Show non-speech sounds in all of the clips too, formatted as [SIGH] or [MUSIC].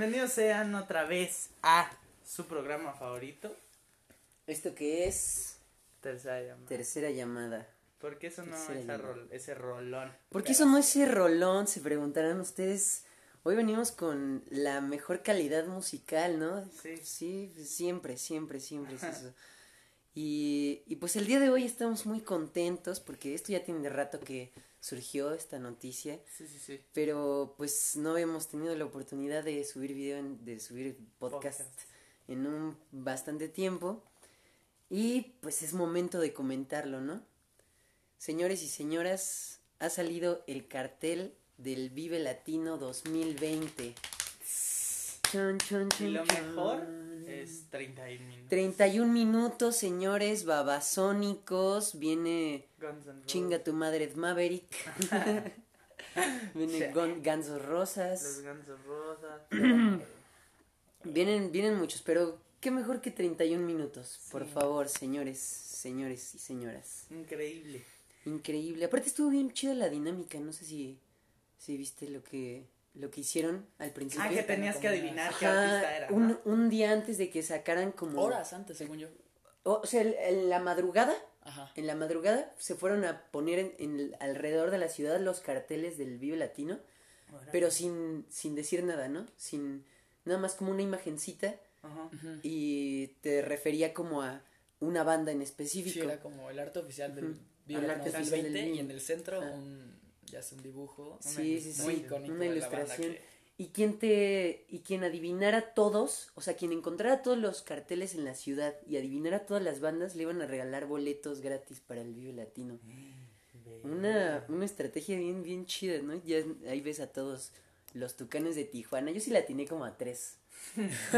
bienvenidos sean otra vez a su programa favorito, ¿Esto que es? Tercera llamada. Tercera llamada. ¿Por qué eso no esa rol- ese rolón? ¿Por qué eso no es ese rolón? Se preguntarán ustedes. Hoy venimos con la mejor calidad musical, ¿no? Sí. Sí, siempre, siempre, siempre es eso. Y, y pues el día de hoy estamos muy contentos porque esto ya tiene de rato que surgió esta noticia. Sí, sí, sí. Pero pues no habíamos tenido la oportunidad de subir video, en- de subir podcast, Podcast. en un bastante tiempo. Y pues es momento de comentarlo, ¿no? Señores y señoras, ha salido el cartel del Vive Latino 2020. Chon, chon, Y chon, lo chon. mejor es 31 minutos. 31 minutos, señores, babasónicos. Viene [LAUGHS] Guns N' Roses. Chinga tu madre Maverick. Viene Sí. Gansos Rosas. Los Guns N' Roses. [CLEARS THROAT] Vienen, vienen muchos, pero qué mejor que 31 minutos. Por Sí. favor, señores, señores y señoras. Increíble. Increíble. Aparte estuvo bien chida la dinámica. No sé si, si viste lo que, lo que hicieron al principio. Ah, que tenías que adivinar qué Ajá, artista era. un, ¿no? un día antes de que sacaran como... Horas antes, según yo. O, o sea, el- en la madrugada, Ajá. en la madrugada se fueron a poner en, en el- alrededor de la ciudad los carteles del Vive Latino. Ahora. pero sin, sin decir nada, ¿no? Sin nada más como una imagencita Ajá. y te refería como a una banda en Sí, específico. era como el arte oficial del Ujú. Vive Latino arte oficial del 2020 y en el centro un, ya es un dibujo Sí, sí, muy sí, icónico una de la banda que- Y quien te y quien adivinara todos, o sea, quien encontrara todos los carteles en la ciudad y adivinara todas las bandas le iban a regalar boletos gratis para el Vive Latino. [GASPS] Una, una estrategia bien, bien chida, ¿no? Ya ahí ves a todos los tucanes de Tijuana. Yo sí la atiné como a tres. [LAUGHS]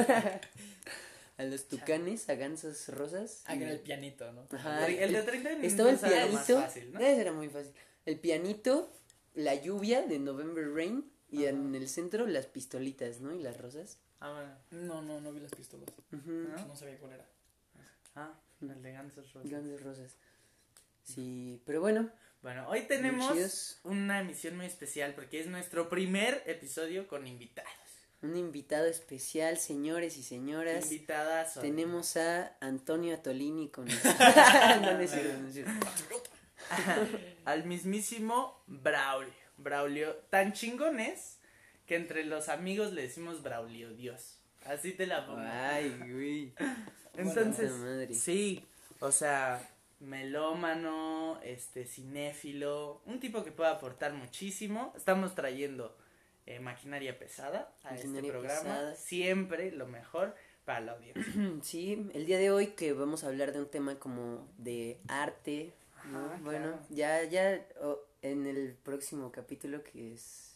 a los tucanes, a gansos rosas. Ah, y- era el pianito, ¿no? Ajá, El de 30 minutos Estaba el era lo más pianito. fácil, ¿no? Era muy fácil. El pianito, la lluvia de November Rain y en el centro las pistolitas, ¿no? Y las rosas. Ah, bueno. No, no, no vi las pistolas. ¿No? No sabía cuál era. Ah, el de Guns N' Roses. Grandes rosas. Sí, pero bueno. Bueno, hoy tenemos una emisión muy especial porque es nuestro primer episodio con invitados. Un invitado especial, señores y señoras. Invitadas. Tenemos a Antonio Atolini con [LAUGHS] [LAUGHS] no, no no cierto. [LAUGHS] al mismísimo Braulio. Braulio, tan chingones que entre los amigos le decimos Braulio Dios. Así te la pongo. Ay, güey. [LAUGHS] Entonces, madre. sí, o sea, melómano, este, cinéfilo, un tipo que puede aportar muchísimo. Estamos trayendo eh, maquinaria pesada a este programa. pesada. Siempre lo mejor para la audiencia. [CLEARS THROAT] Sí, el día de hoy que vamos a hablar de un tema como de arte, ¿no? Ajá, bueno, claro. ya, ya oh, en el próximo capítulo que es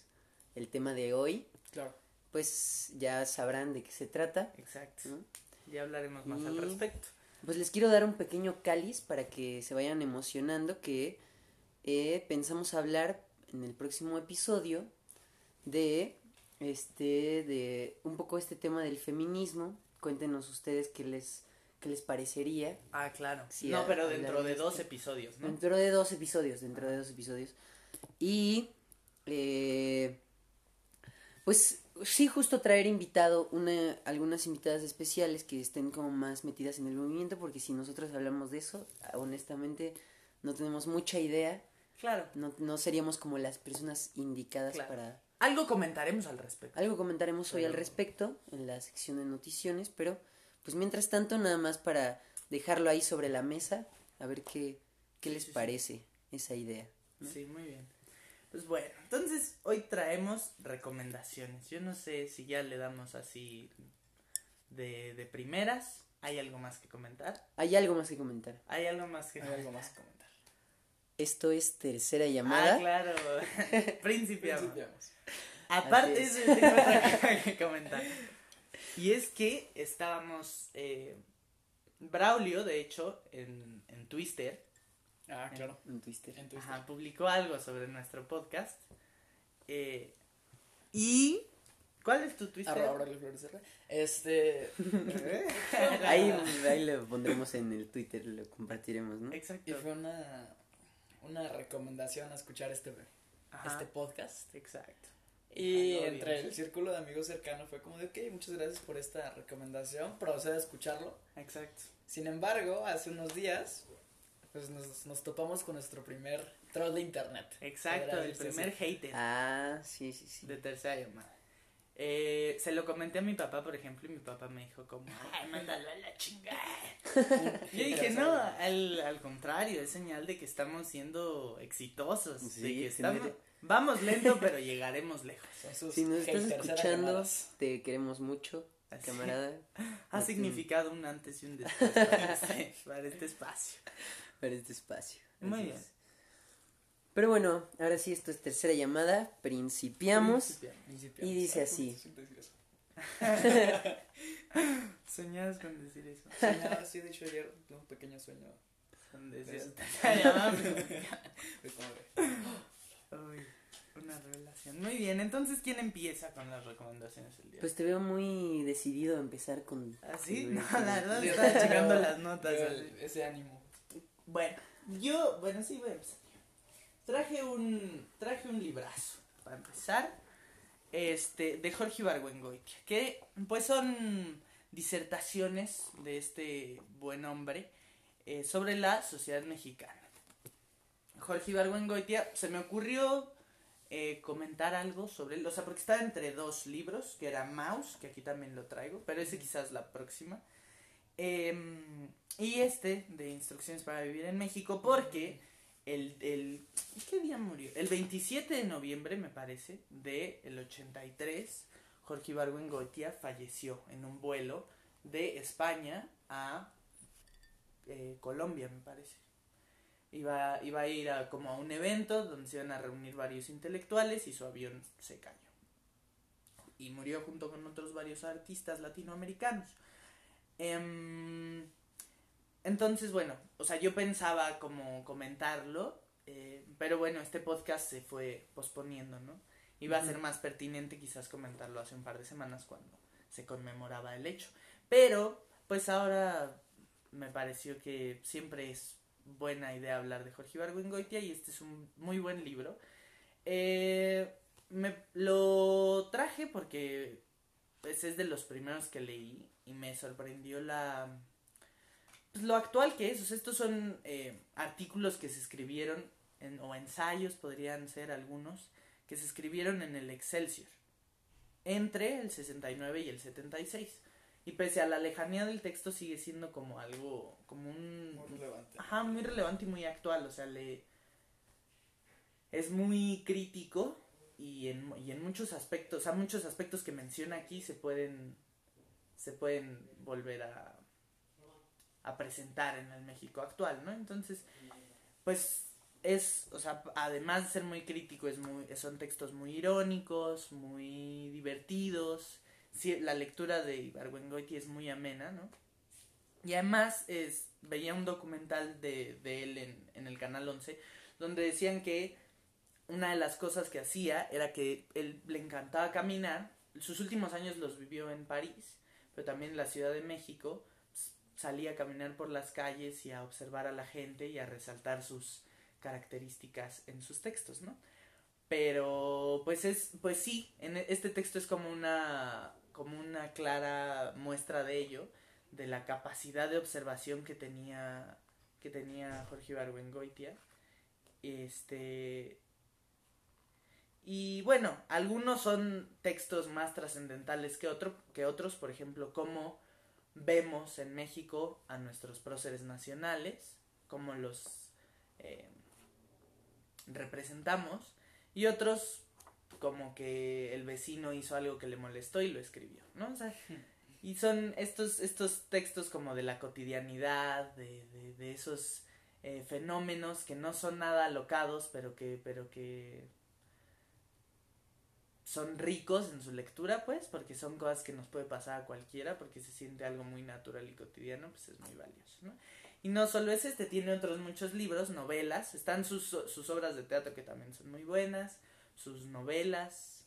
el tema de hoy, Claro. pues ya sabrán de qué se trata. Exacto. ¿no? Ya hablaremos más al respecto. Pues les quiero dar un pequeño cáliz para que se vayan emocionando que eh, pensamos hablar en el próximo episodio de este de un poco este tema del feminismo. Cuéntenos ustedes qué les qué les parecería. Ah, claro. Sí, no, pero dentro de dos episodios, ¿no? Dentro de dos episodios, dentro de dos episodios. Y eh, pues sí, justo traer invitado una, algunas invitadas especiales que estén como más metidas en el movimiento, porque si nosotros hablamos de eso, honestamente no tenemos mucha idea, Claro. no, no seríamos como las personas indicadas Claro. para... Algo comentaremos al respecto. Algo comentaremos hoy al respecto en la sección de noticiones, pero pues mientras tanto nada más para dejarlo ahí sobre la mesa, a ver qué, qué les parece esa idea. ¿no? Sí, muy bien. Pues bueno, entonces hoy traemos recomendaciones. Yo no sé si ya le damos así de, de primeras. ¿Hay algo más que comentar? Hay algo más que comentar. ¿Hay algo más que Hay algo más que comentar. [LAUGHS] Esto es tercera llamada. Ah, claro. [LAUGHS] Principiamos. Principiamos. Aparte Así de es. eso, tengo que comentar. Y es que estábamos. Eh, Braulio, de hecho, en, en Twitter, Ah, claro. En Twitter. En Twitter. ajá, publicó algo sobre nuestro podcast. eh, y ¿Cuál es tu Twitter? Arroba Aurelio Flores R. Este. [LAUGHS] [LAUGHS] Ahí, ahí lo pondremos en el Twitter, lo compartiremos, ¿no? Y Exacto. fue una, una recomendación a escuchar este, Ajá. este podcast. Exacto. Y entre bien. el círculo de amigos cercano fue como de, ok, muchas gracias por esta recomendación, procede a escucharlo. Exacto. Sin embargo, hace unos días, pues nos, nos topamos con nuestro primer troll de internet. Exacto, el primer hater Ah, sí, sí, sí. de tercera llamada. Eh, se lo comenté a mi papá, por ejemplo, y mi papá me dijo como, [LAUGHS] ay, mándalo a la chingada. [LAUGHS] Yo dije, no, al, al contrario, es señal de que estamos siendo exitosos. de Sí, que tener- estamos, vamos lento, [LAUGHS] pero llegaremos lejos. Si nos estás escuchando, te queremos mucho, Así. camarada, Ha Ujú. significado un antes y un después para este, para este espacio. para este espacio. Muy bien. Pero bueno, ahora sí, esto es tercera llamada, principiamos. Principiamos. Y dice Ah, así. [LAUGHS] Soñabas con decir eso. No, sí, de hecho ayer tuve un pequeño sueño. Con decir Eso. Uy, [LAUGHS] una revelación. Muy bien, entonces, ¿quién empieza con las recomendaciones el día? Pues te veo muy decidido a empezar con... ¿Así? con- No, la verdad estaba checando las notas. ese ánimo. Bueno, yo, bueno, sí voy a empezar. Traje un, traje un librazo, para empezar, este, de Jorge Ibargüengoitia, que pues son disertaciones de este buen hombre eh, sobre la sociedad mexicana. Jorge Ibargüengoitia, se me ocurrió eh, comentar algo sobre él, o sea, porque está entre dos libros, que era Mouse, que aquí también lo traigo, pero ese quizás la próxima. Em, y este de Instrucciones para Vivir en México, porque el, el ¿qué día murió? El 27 de noviembre, me parece, de el 83, Jorge Ibargüengoitia falleció en un vuelo de España a eh, Colombia, me parece. Iba, iba a ir a como a un evento donde se iban a reunir varios intelectuales y su avión se cayó. Y murió junto con otros varios artistas latinoamericanos. Em, entonces, bueno, o sea, yo pensaba como comentarlo, eh, pero bueno, este podcast se fue posponiendo, ¿no? Iba a ser más pertinente quizás comentarlo hace un par de semanas cuando se conmemoraba el hecho. Pero, pues ahora me pareció que siempre es buena idea hablar de Jorge Ibargüengoitia y este es un muy buen libro. Eh, me lo traje porque pues, es de los primeros que leí y me sorprendió la pues, lo actual que es. O sea, estos son eh, artículos que se escribieron en- o ensayos podrían ser algunos que se escribieron en el Excelsior entre el 69 y el 76. Y pese a la lejanía del texto sigue siendo como algo, como un... Muy relevante. Ajá, muy relevante y muy actual, o sea, le... Es muy crítico y en, y en muchos aspectos, o sea, muchos aspectos que menciona aquí se pueden, se pueden volver a, a presentar en el México actual, ¿no? Entonces, pues es, o sea, además de ser muy crítico, es muy, son textos muy irónicos, muy divertidos, sí, la lectura de Ibargüengoitia es muy amena, ¿no? Y además es, veía un documental de, de él en, en el Canal 11 donde decían que una de las cosas que hacía era que él le encantaba caminar. Sus últimos años los vivió en París, pero también en la Ciudad de México. S- Salía a caminar por las calles y a observar a la gente y a resaltar sus características en sus textos, ¿no? Pero pues es pues sí, en e- este texto es como una como una clara muestra de ello, de la capacidad de observación que tenía que tenía Jorge Ibargüengoitia. Este y bueno, algunos son textos más trascendentales que otro, que otros, por ejemplo, cómo vemos en México a nuestros próceres nacionales, cómo los eh, representamos, y otros como que el vecino hizo algo que le molestó y lo escribió, ¿no? O sea, y son estos, estos textos como de la cotidianidad, de, de, de esos eh, fenómenos que no son nada alocados, pero que, pero que son ricos en su lectura, pues, porque son cosas que nos puede pasar a cualquiera, porque se siente algo muy natural y cotidiano, pues es muy valioso, ¿no? Y no solo es este, tiene otros muchos libros, novelas, están sus, sus obras de teatro que también son muy buenas, sus novelas,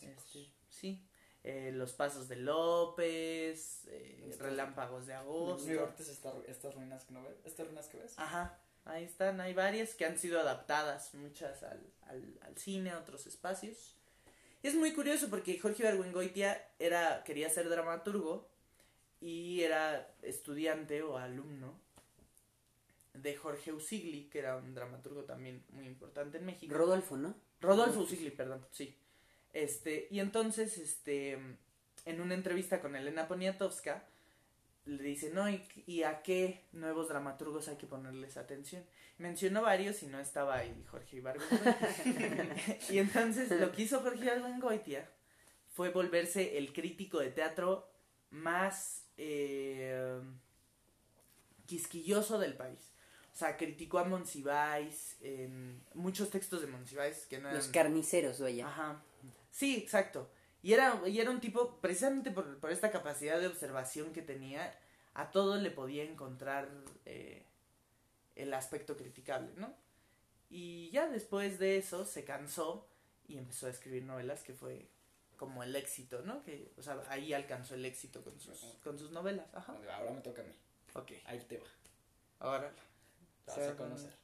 este, sí. eh, Los Pasos de López, eh, Relámpagos de Agosto. Esta- estas ruinas que no ves. Estas ruinas que ves. Ajá, ahí están, hay varias que han sido adaptadas, muchas al, al, al cine, a otros espacios. Es muy curioso porque Jorge Ibargüengoitia era, quería ser dramaturgo y era estudiante o alumno de Jorge Usigli, que era un dramaturgo también muy importante en México. Rodolfo, ¿no? Rodolfo Usigli, perdón, sí. Este, y entonces, este, en una entrevista con Elena Poniatowska, le dice, no, ¿y, y a qué nuevos dramaturgos hay que ponerles atención? Mencionó varios y no estaba ahí Jorge Ibargüengoitia. [LAUGHS] y entonces lo que hizo Jorge Ibargüengoitia fue volverse el crítico de teatro más eh, quisquilloso del país. O sea, criticó a Monsiváis en muchos textos de Monsiváis que no eran... Los carniceros, vaya. Ajá. Sí, exacto. Y era, y era un tipo, precisamente por, por esta capacidad de observación que tenía, a todo le podía encontrar eh, el aspecto criticable, ¿no? Y ya después de eso se cansó y empezó a escribir novelas que fue como el éxito, ¿no? Que, o sea, ahí alcanzó el éxito con sus, con sus novelas. Ajá. Ahora me toca a mí. Ok, Ahí te va. ahora. Te vas a conocer.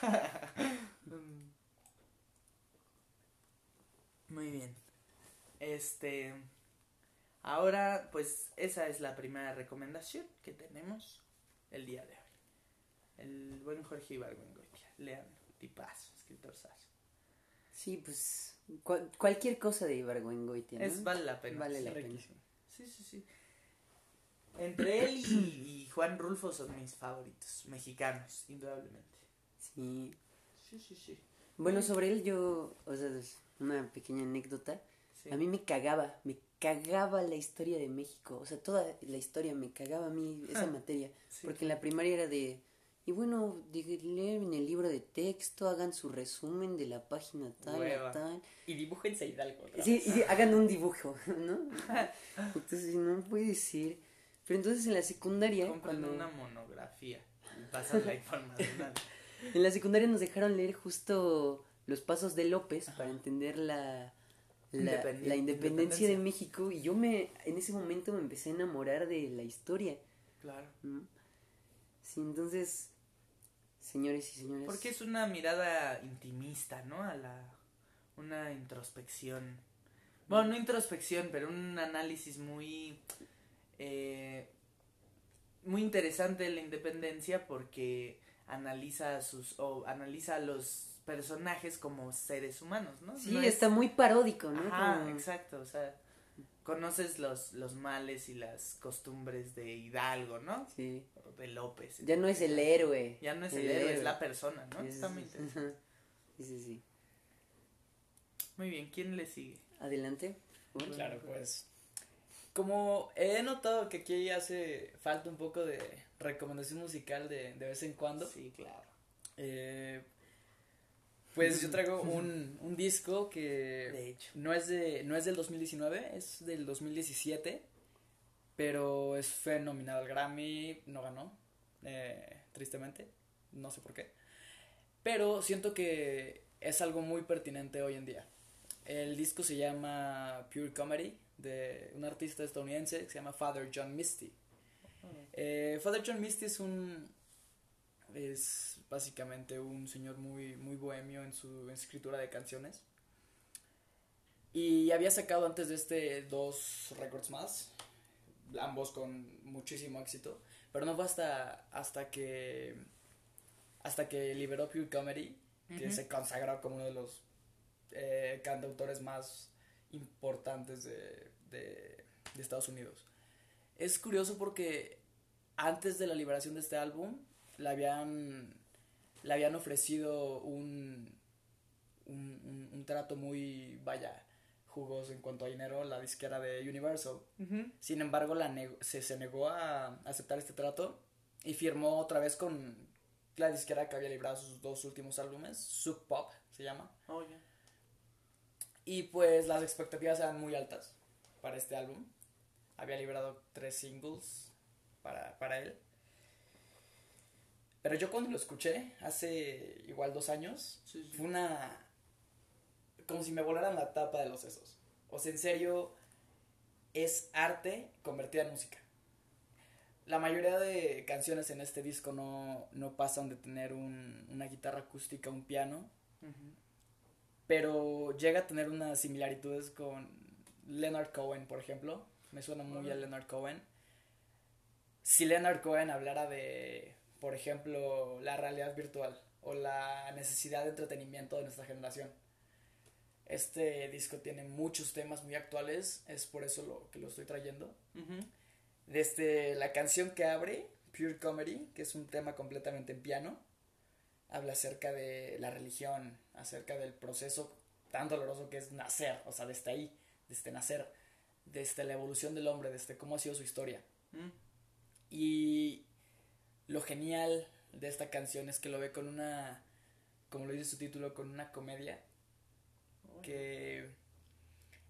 [LAUGHS] Muy bien. Este. Ahora, pues, esa es la primera recomendación que tenemos el día de hoy. El buen Jorge Ibargüengoitia. Lean, tipazo, escritor sazo. Sí, pues cual- cualquier cosa de Ibargüengoitia, ¿no? Es, vale la pena. Vale la pena. Sí, sí, sí. Entre él y, y Juan Rulfo son mis favoritos, mexicanos, indudablemente. Sí. Sí, sí, sí. Bueno, sobre él yo, o sea, una pequeña anécdota. Sí. A mí me cagaba, me cagaba la historia de México. O sea, toda la historia me cagaba a mí esa Ah, materia. Sí. Porque en la primaria era de... Y bueno, de- leen el libro de texto, hagan su resumen de la página tal Hueva. tal. Y dibújense Hidalgo. otra Sí, y hagan un dibujo, [LAUGHS] ¿no? [LAUGHS] Entonces, no puede ser. Pero entonces en la secundaria, Compran cuando... una monografía y pasan la información. [LAUGHS] En la secundaria nos dejaron leer justo los pasos de López para entender la, la, la independencia de. México y yo me en ese momento me empecé a enamorar de la historia. claro. Sí, entonces, señores y señoras. Porque es una mirada intimista, ¿no? A la. Una introspección. Bueno, no introspección, pero un análisis muy. eh, muy interesante de la independencia porque analiza sus. o analiza a los personajes como seres humanos, ¿no? Sí, No es- está muy paródico, ¿no? Ajá, Como- exacto, o sea. Conoces los, los males y las costumbres de Hidalgo, ¿no? Sí. O de López. Ya no es el héroe. Ya no es el héroe, es la persona, ¿no? Es- Está muy [LAUGHS] interesante. Sí, sí, sí. Muy bien, ¿quién le sigue? Adelante. Bueno, Claro, pues. Como he notado que aquí hace falta un poco de recomendación musical de, de vez en cuando, Sí, claro. eh, pues yo traigo un, un disco que De hecho. no es, de, no es del 2019, es del 2017, pero es, fue nominado al Grammy, no ganó, eh, tristemente, no sé por qué. Pero siento que es algo muy pertinente hoy en día. El disco se llama Pure Comedy, de un artista estadounidense que se llama Father John Misty. Eh, Father John Misty es un es básicamente un señor muy muy bohemio en su escritura de canciones y había sacado antes de este dos récords más ambos con muchísimo éxito pero no fue hasta hasta que hasta que liberó Pure Comedy que se consagró como uno de los eh, cantautores más importantes de, de, de Estados Unidos. Es curioso porque antes de la liberación de este álbum le habían, le habían ofrecido un, un, un- un trato muy, vaya, jugoso en cuanto a dinero la disquera de Universal. Sin embargo, la se, se negó a aceptar este trato y firmó otra vez con la disquera que había librado sus dos últimos álbumes, Sub Pop se llama. Oh, ya. Y pues las expectativas eran muy altas para este álbum. Había librado tres singles para, para él. Pero yo cuando lo escuché, hace igual dos años, Sí, sí. fue una... como si me volaran la tapa de los sesos. O sea, en serio, es arte convertida en música. La mayoría de canciones en este disco no, no pasan de tener un- una guitarra acústica, un piano, pero llega a tener unas similitudes con Leonard Cohen, por ejemplo. Me suena muy a Leonard Cohen. Si Leonard Cohen hablara de, por ejemplo, la realidad virtual o la necesidad de entretenimiento de nuestra generación. Este disco tiene muchos temas muy actuales, es por eso lo que lo estoy trayendo. Ujú. Desde la canción que abre, Pure Comedy, que es un tema completamente en piano, habla acerca de la religión, acerca del proceso tan doloroso que es nacer, o sea, desde ahí, desde nacer, desde la evolución del hombre, desde cómo ha sido su historia. Mm. Y lo genial de esta canción es que lo ve con una, como lo dice su título, con una comedia que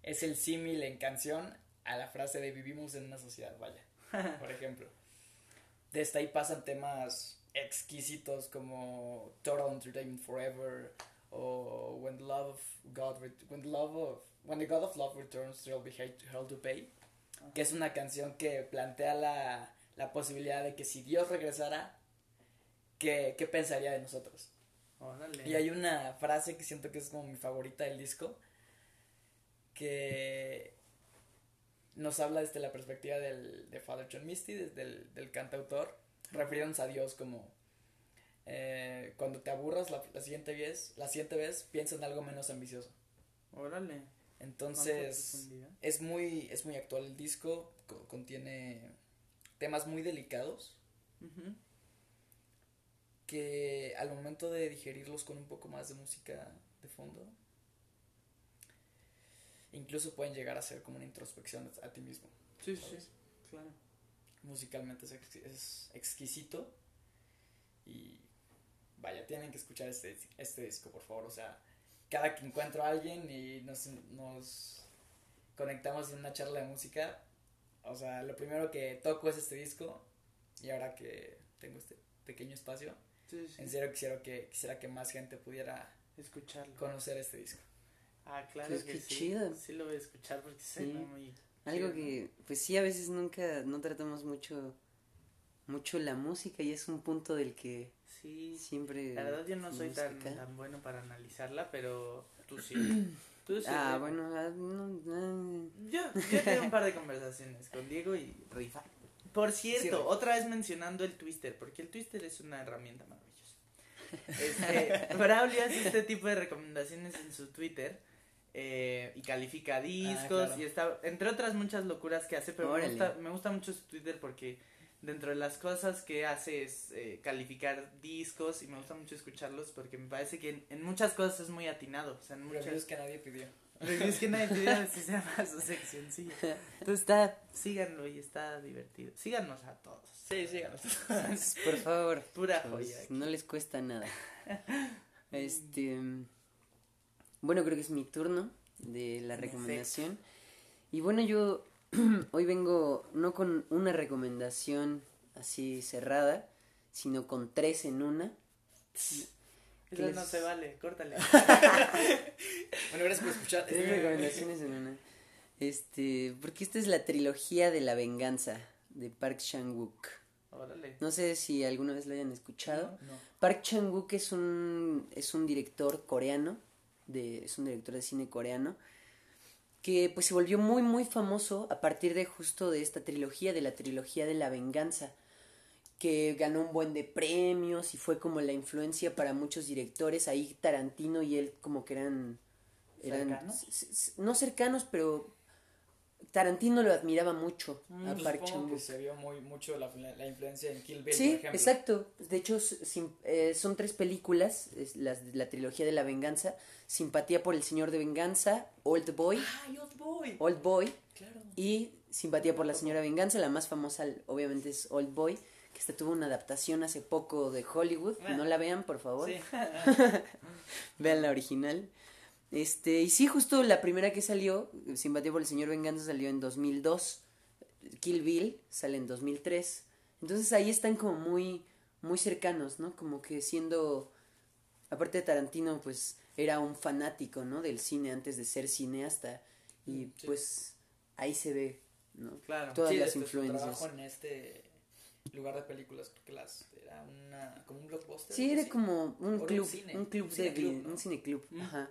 es el símil en canción a la frase de vivimos en una sociedad, vaya, [LAUGHS] por ejemplo. Desde ahí pasan temas exquisitos como Total Entertainment Forever o When the Love of God When the Love of When the God of Love Returns There'll be hell to pay que es una canción que plantea la, la posibilidad de que si Dios regresara ¿qué, qué pensaría de nosotros? Órale. Y hay una frase que siento que es como mi favorita del disco, que nos habla desde la perspectiva del, de Father John Misty, desde el del cantautor, refiriéndose a Dios como eh, cuando te aburras la, la siguiente vez, la siguiente vez piensa en algo menos ambicioso. Órale. ¿Cuánta Entonces es muy es muy actual el disco, co- contiene temas muy delicados que al momento de digerirlos con un poco más de música de fondo, incluso pueden llegar a ser como una introspección a ti mismo. Sí, sí, ¿sabes? claro. Musicalmente es, ex- es exquisito y vaya, tienen que escuchar este, este disco, por favor. O sea, cada que encuentro a alguien y nos, nos conectamos en una charla de música, o sea, lo primero que toco es este disco y ahora que tengo este pequeño espacio, Sí, sí. en serio quisiera que, quisiera que más gente pudiera Escucharlo. conocer este disco. Ah, claro Pues que sí. chido. Sí lo voy a escuchar porque Sí. suena muy... Algo chido, que, pues sí, a veces nunca, no tratamos mucho, mucho la música y es un punto del que Sí. siempre... La verdad yo no soy tan, tan bueno para analizarla, pero tú sí. [CLEARS THROAT] Tú sí. Ah, Diego. bueno, ah, no, no. Yo, yo tengo un par de conversaciones con Diego y Rifa. Por cierto, Sí, Rifa. otra vez mencionando el Twister, porque el Twister es una herramienta maravillosa. Este, Braulio hace este tipo de recomendaciones en su Twitter eh, y califica discos claro. y está, entre otras muchas locuras que hace, pero me gusta, me gusta mucho su Twitter porque dentro de las cosas que hace es eh, calificar discos y me gusta mucho escucharlos porque me parece que en, en muchas cosas es muy atinado, o sea, en muchas Reviews que nadie pidió. Reviews que nadie pidió, [LAUGHS] así se llama su seccioncilla. Entonces está, Síganlo y está divertido. Síganos a todos. Sí, síganos. por favor. Pura joya. no les cuesta nada. Este, bueno, creo que es mi turno de la En recomendación. Y bueno, yo [CLEARS THROAT] hoy vengo no con una recomendación así cerrada, sino con tres en una. Eso les- no se vale, córtale. [LAUGHS] Bueno, gracias por escuchar. Tres recomendaciones en una. Este, porque esta es la trilogía de la venganza de Park Chan-wook. Órale. No sé si alguna vez lo hayan escuchado. No. Park Chan-wook es un, es un director coreano, de, es un director de cine coreano, que pues se volvió muy muy famoso a partir de justo de esta trilogía, de la trilogía de la venganza, que ganó un buen de premios y fue como la influencia para muchos directores, ahí Tarantino y él como que eran... eran no cercanos, pero Tarantino lo admiraba mucho Mm, a Park Chan-wook. se vio muy mucho la, la influencia en Kill Bill, por Sí, ejemplo. exacto. De hecho, eh, son tres películas, es las, la trilogía de la venganza. Simpatía por el señor de venganza, Old Boy, ¡Ay, Old Boy! Old Boy Claro. y Simpatía por la señora venganza. La más famosa obviamente es Old Boy, que esta tuvo una adaptación hace poco de Hollywood. Ah. No la vean, por favor. Sí. [LAUGHS] [LAUGHS] Vean la original. Este, y sí, justo la primera que salió, Simpatía por el señor Venganza, salió en 2002. Kill Bill sale en 2003. Entonces ahí están como muy, muy cercanos, ¿no? Como que siendo, aparte de Tarantino, pues era un fanático, ¿no? Del cine antes de ser cineasta. Y Mm, sí. pues ahí se ve ¿no? Claro. Todas Sí, las influencias. trabajo en este lugar de películas, porque las era una, como un blockbuster. Sí, era así. como un club, un cine, un club un de cineclub, vi- ¿no? un cineclub, Mm. ajá.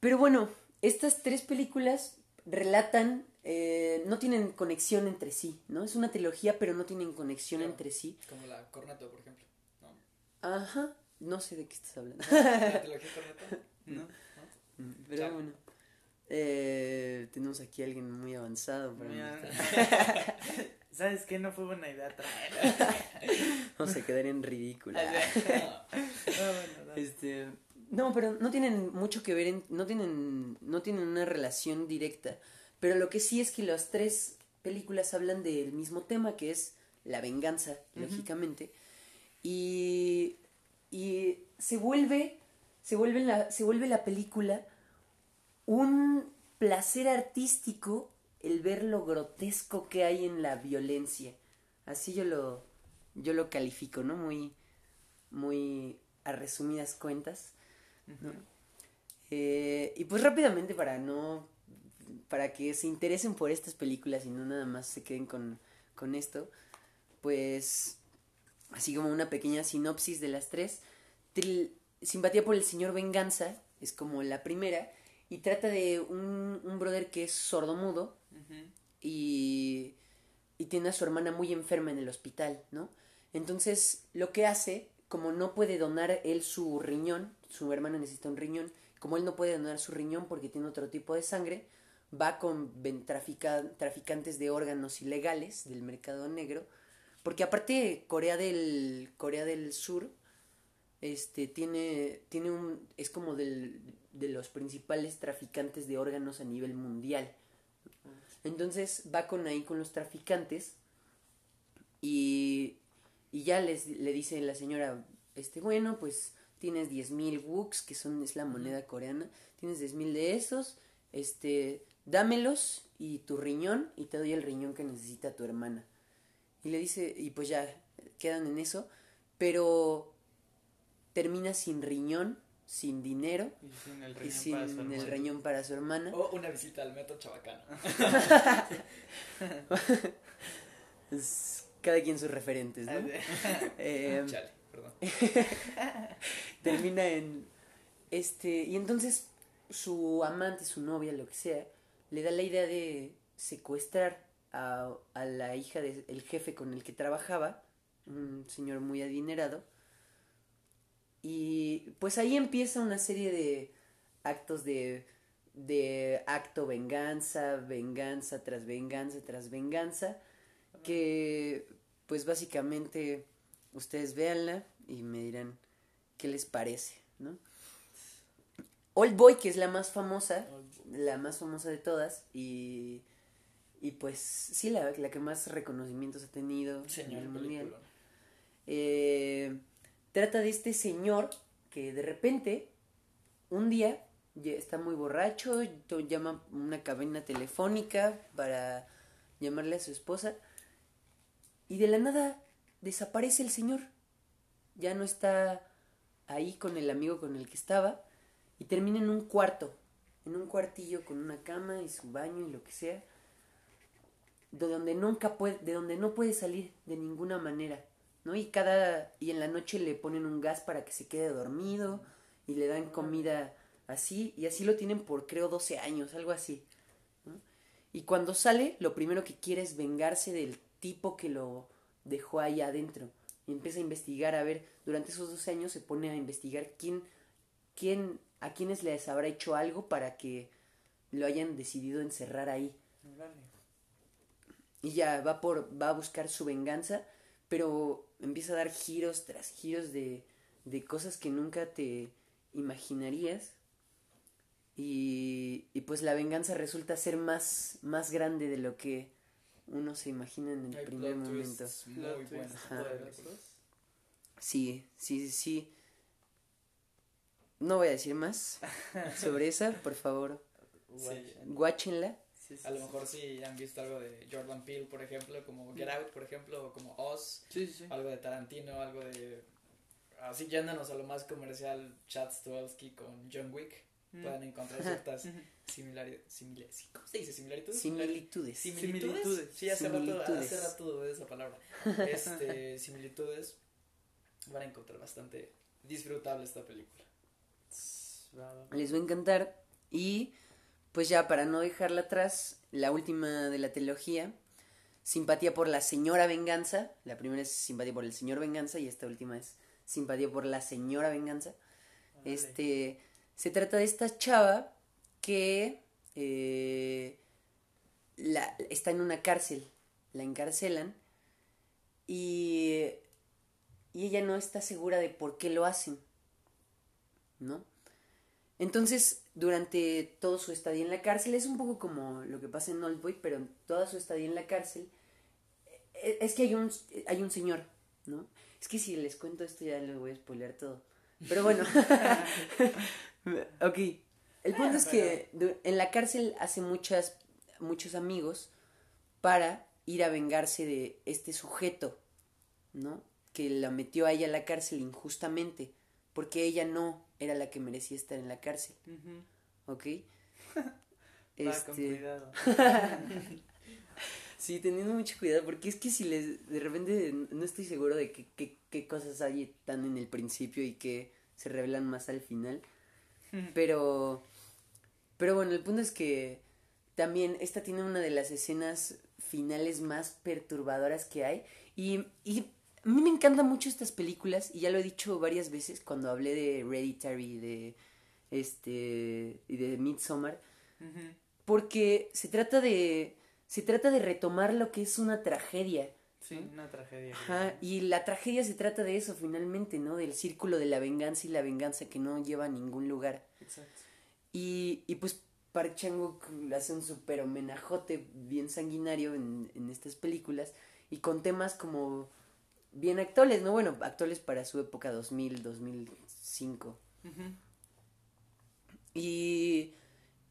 Pero bueno, estas tres películas relatan, eh, no tienen conexión entre sí, ¿no? Es una trilogía, pero no tienen conexión Claro. entre sí. Como la Corneto, por ejemplo. ¿no? Ajá, no sé de qué estás hablando. La trilogía Corneto. [LAUGHS] ¿no? Pero Chale. bueno, eh, tenemos aquí a alguien muy avanzado. Para nuestra- [LAUGHS] ¿Sabes qué? No fue buena idea traer. [LAUGHS] Vamos a quedar en ridículo. No. Bueno, dale. Este, no, pero no tienen mucho que ver, en- no tienen, no tienen una relación directa. Pero lo que sí es que las tres películas hablan del mismo tema, que es la venganza, lógicamente. Y, y se vuelve, se vuelve la, se vuelve la película un placer artístico el ver lo grotesco que hay en la violencia. Así yo lo, yo lo califico, ¿no? Muy, muy a resumidas cuentas. ¿No? Eh, y pues rápidamente para no, para que se interesen por estas películas y no nada más se queden con, con esto, pues así como una pequeña sinopsis de las tres. Tril- Simpatía por el señor Venganza es como la primera y trata de un, un brother que es sordomudo Ujú. y, y tiene a su hermana muy enferma en el hospital, ¿no? Entonces, lo que hace, como no puede donar él su riñón, su hermana necesita un riñón, como él no puede donar su riñón porque tiene otro tipo de sangre, va con traficantes de órganos ilegales del mercado negro, porque aparte Corea del Corea del Sur este tiene tiene un es como del, de los principales traficantes de órganos a nivel mundial. Entonces va con ahí con los traficantes y, y ya les, le dice la señora, este, bueno, pues tienes 10.000 wuks, que son, es la moneda coreana, tienes 10.000 de esos, este, dámelos y tu riñón y te doy el riñón que necesita tu hermana. Y le dice, y pues ya quedan en eso, pero termina sin riñón, sin dinero Y sin el y riñón sin para su el hermano. riñón para su hermana. O una visita al metro chabacano. [LAUGHS] [LAUGHS] Cada quien sus referentes, ¿no? [LAUGHS] [LAUGHS] Eh, Chale, perdón. [LAUGHS] termina en este y entonces su amante, su novia, lo que sea, le da la idea de secuestrar a, a la hija del jefe con el que trabajaba, un señor muy adinerado, y pues ahí empieza una serie de actos de de acto venganza, venganza tras venganza tras venganza, que pues básicamente ustedes véanla y me dirán qué les parece, ¿no? Old Boy, que es la más famosa, la más famosa de todas, y, y pues sí, la, la que más reconocimientos ha tenido Señor nivel mundial. película. Eh, trata de este señor que de repente, un día, ya está muy borracho, llama una cabina telefónica para llamarle a su esposa, y de la nada desaparece el señor. Ya no está ahí con el amigo con el que estaba, y termina en un cuarto, en un cuartillo con una cama y su baño y lo que sea, de donde nunca puede, de donde no puede salir de ninguna manera. ¿no? Y cada y en la noche le ponen un gas para que se quede dormido y le dan comida así y así lo tienen por creo 12 años, algo así. Y cuando sale, lo primero que quiere es vengarse del tipo que lo dejó ahí adentro. Y empieza a investigar, a ver, durante esos 12 años se pone a investigar quién, quién, a quiénes les habrá hecho algo para que lo hayan decidido encerrar ahí. Y ya va por va a buscar su venganza pero empieza a dar giros tras giros de, de cosas que nunca te imaginarías. Y, y pues la venganza resulta ser más más grande de lo que uno se imagina en el Hay primer plot momento. twists muy sí sí sí sí. No voy a decir más [LAUGHS] sobre esa por favor. Sí. guáchenla. Sí, sí, A lo sí. mejor si han visto algo de Jordan Peele, por ejemplo, como Get Out, por ejemplo, o como Oz, Sí, sí, sí. algo de Tarantino, algo de... Así yéndonos a lo más comercial, Chad Stahelski con John Wick. Mm. puedan encontrar ciertas similaridades. ¿Cómo se dice? ¿Similitudes? Similitudes. ¿Similitudes? Similitudes. Sí, hace rato, Similitudes. hace rato dudé de esa palabra. Este, [LAUGHS] similitudes. Van a encontrar bastante disfrutable esta película. Les va a encantar. Y pues ya para no dejarla atrás, la última de la trilogía, Simpatía por la señora Venganza. La primera es Simpatía por el señor Venganza y esta última es Simpatía por la señora Venganza. Este, se trata de esta chava que eh, está en una cárcel, la encarcelan y, y ella no está segura de por qué lo hacen, ¿no? Entonces, durante todo su estadía en la cárcel, es un poco como lo que pasa en Oldboy, pero en toda su estadía en la cárcel, eh, es que hay un, hay un señor, ¿no? Es que si les cuento esto ya les voy a spoilear todo. Pero bueno, [LAUGHS] [LAUGHS] ok. El punto es que en la cárcel hace muchas, muchos amigos para ir a vengarse de este sujeto, ¿no? Que la metió a ella a la cárcel injustamente, porque ella no era la que merecía estar en la cárcel, Ujú. ¿ok? [LAUGHS] Va con Este, cuidado. [LAUGHS] sí, teniendo mucho cuidado, porque es que si les, de repente no estoy seguro de qué cosas hay tan en el principio y que se revelan más al final. Pero, pero bueno, el punto es que también esta tiene una de las escenas finales más perturbadoras que hay. Y, y a mí me encantan mucho estas películas, y ya lo he dicho varias veces cuando hablé de Hereditary de este y de Midsommar, porque se trata de se trata de retomar lo que es una tragedia. Sí, una tragedia. Ajá, y la tragedia se trata de eso finalmente, ¿no? Del círculo de la venganza y la venganza que no lleva a ningún lugar. Exacto. Y, y pues Park Chan-wook hace un super homenajote bien sanguinario en, en estas películas y con temas como bien actuales, ¿no? Bueno, actuales para su época 2000, 2005. Ujú. Y,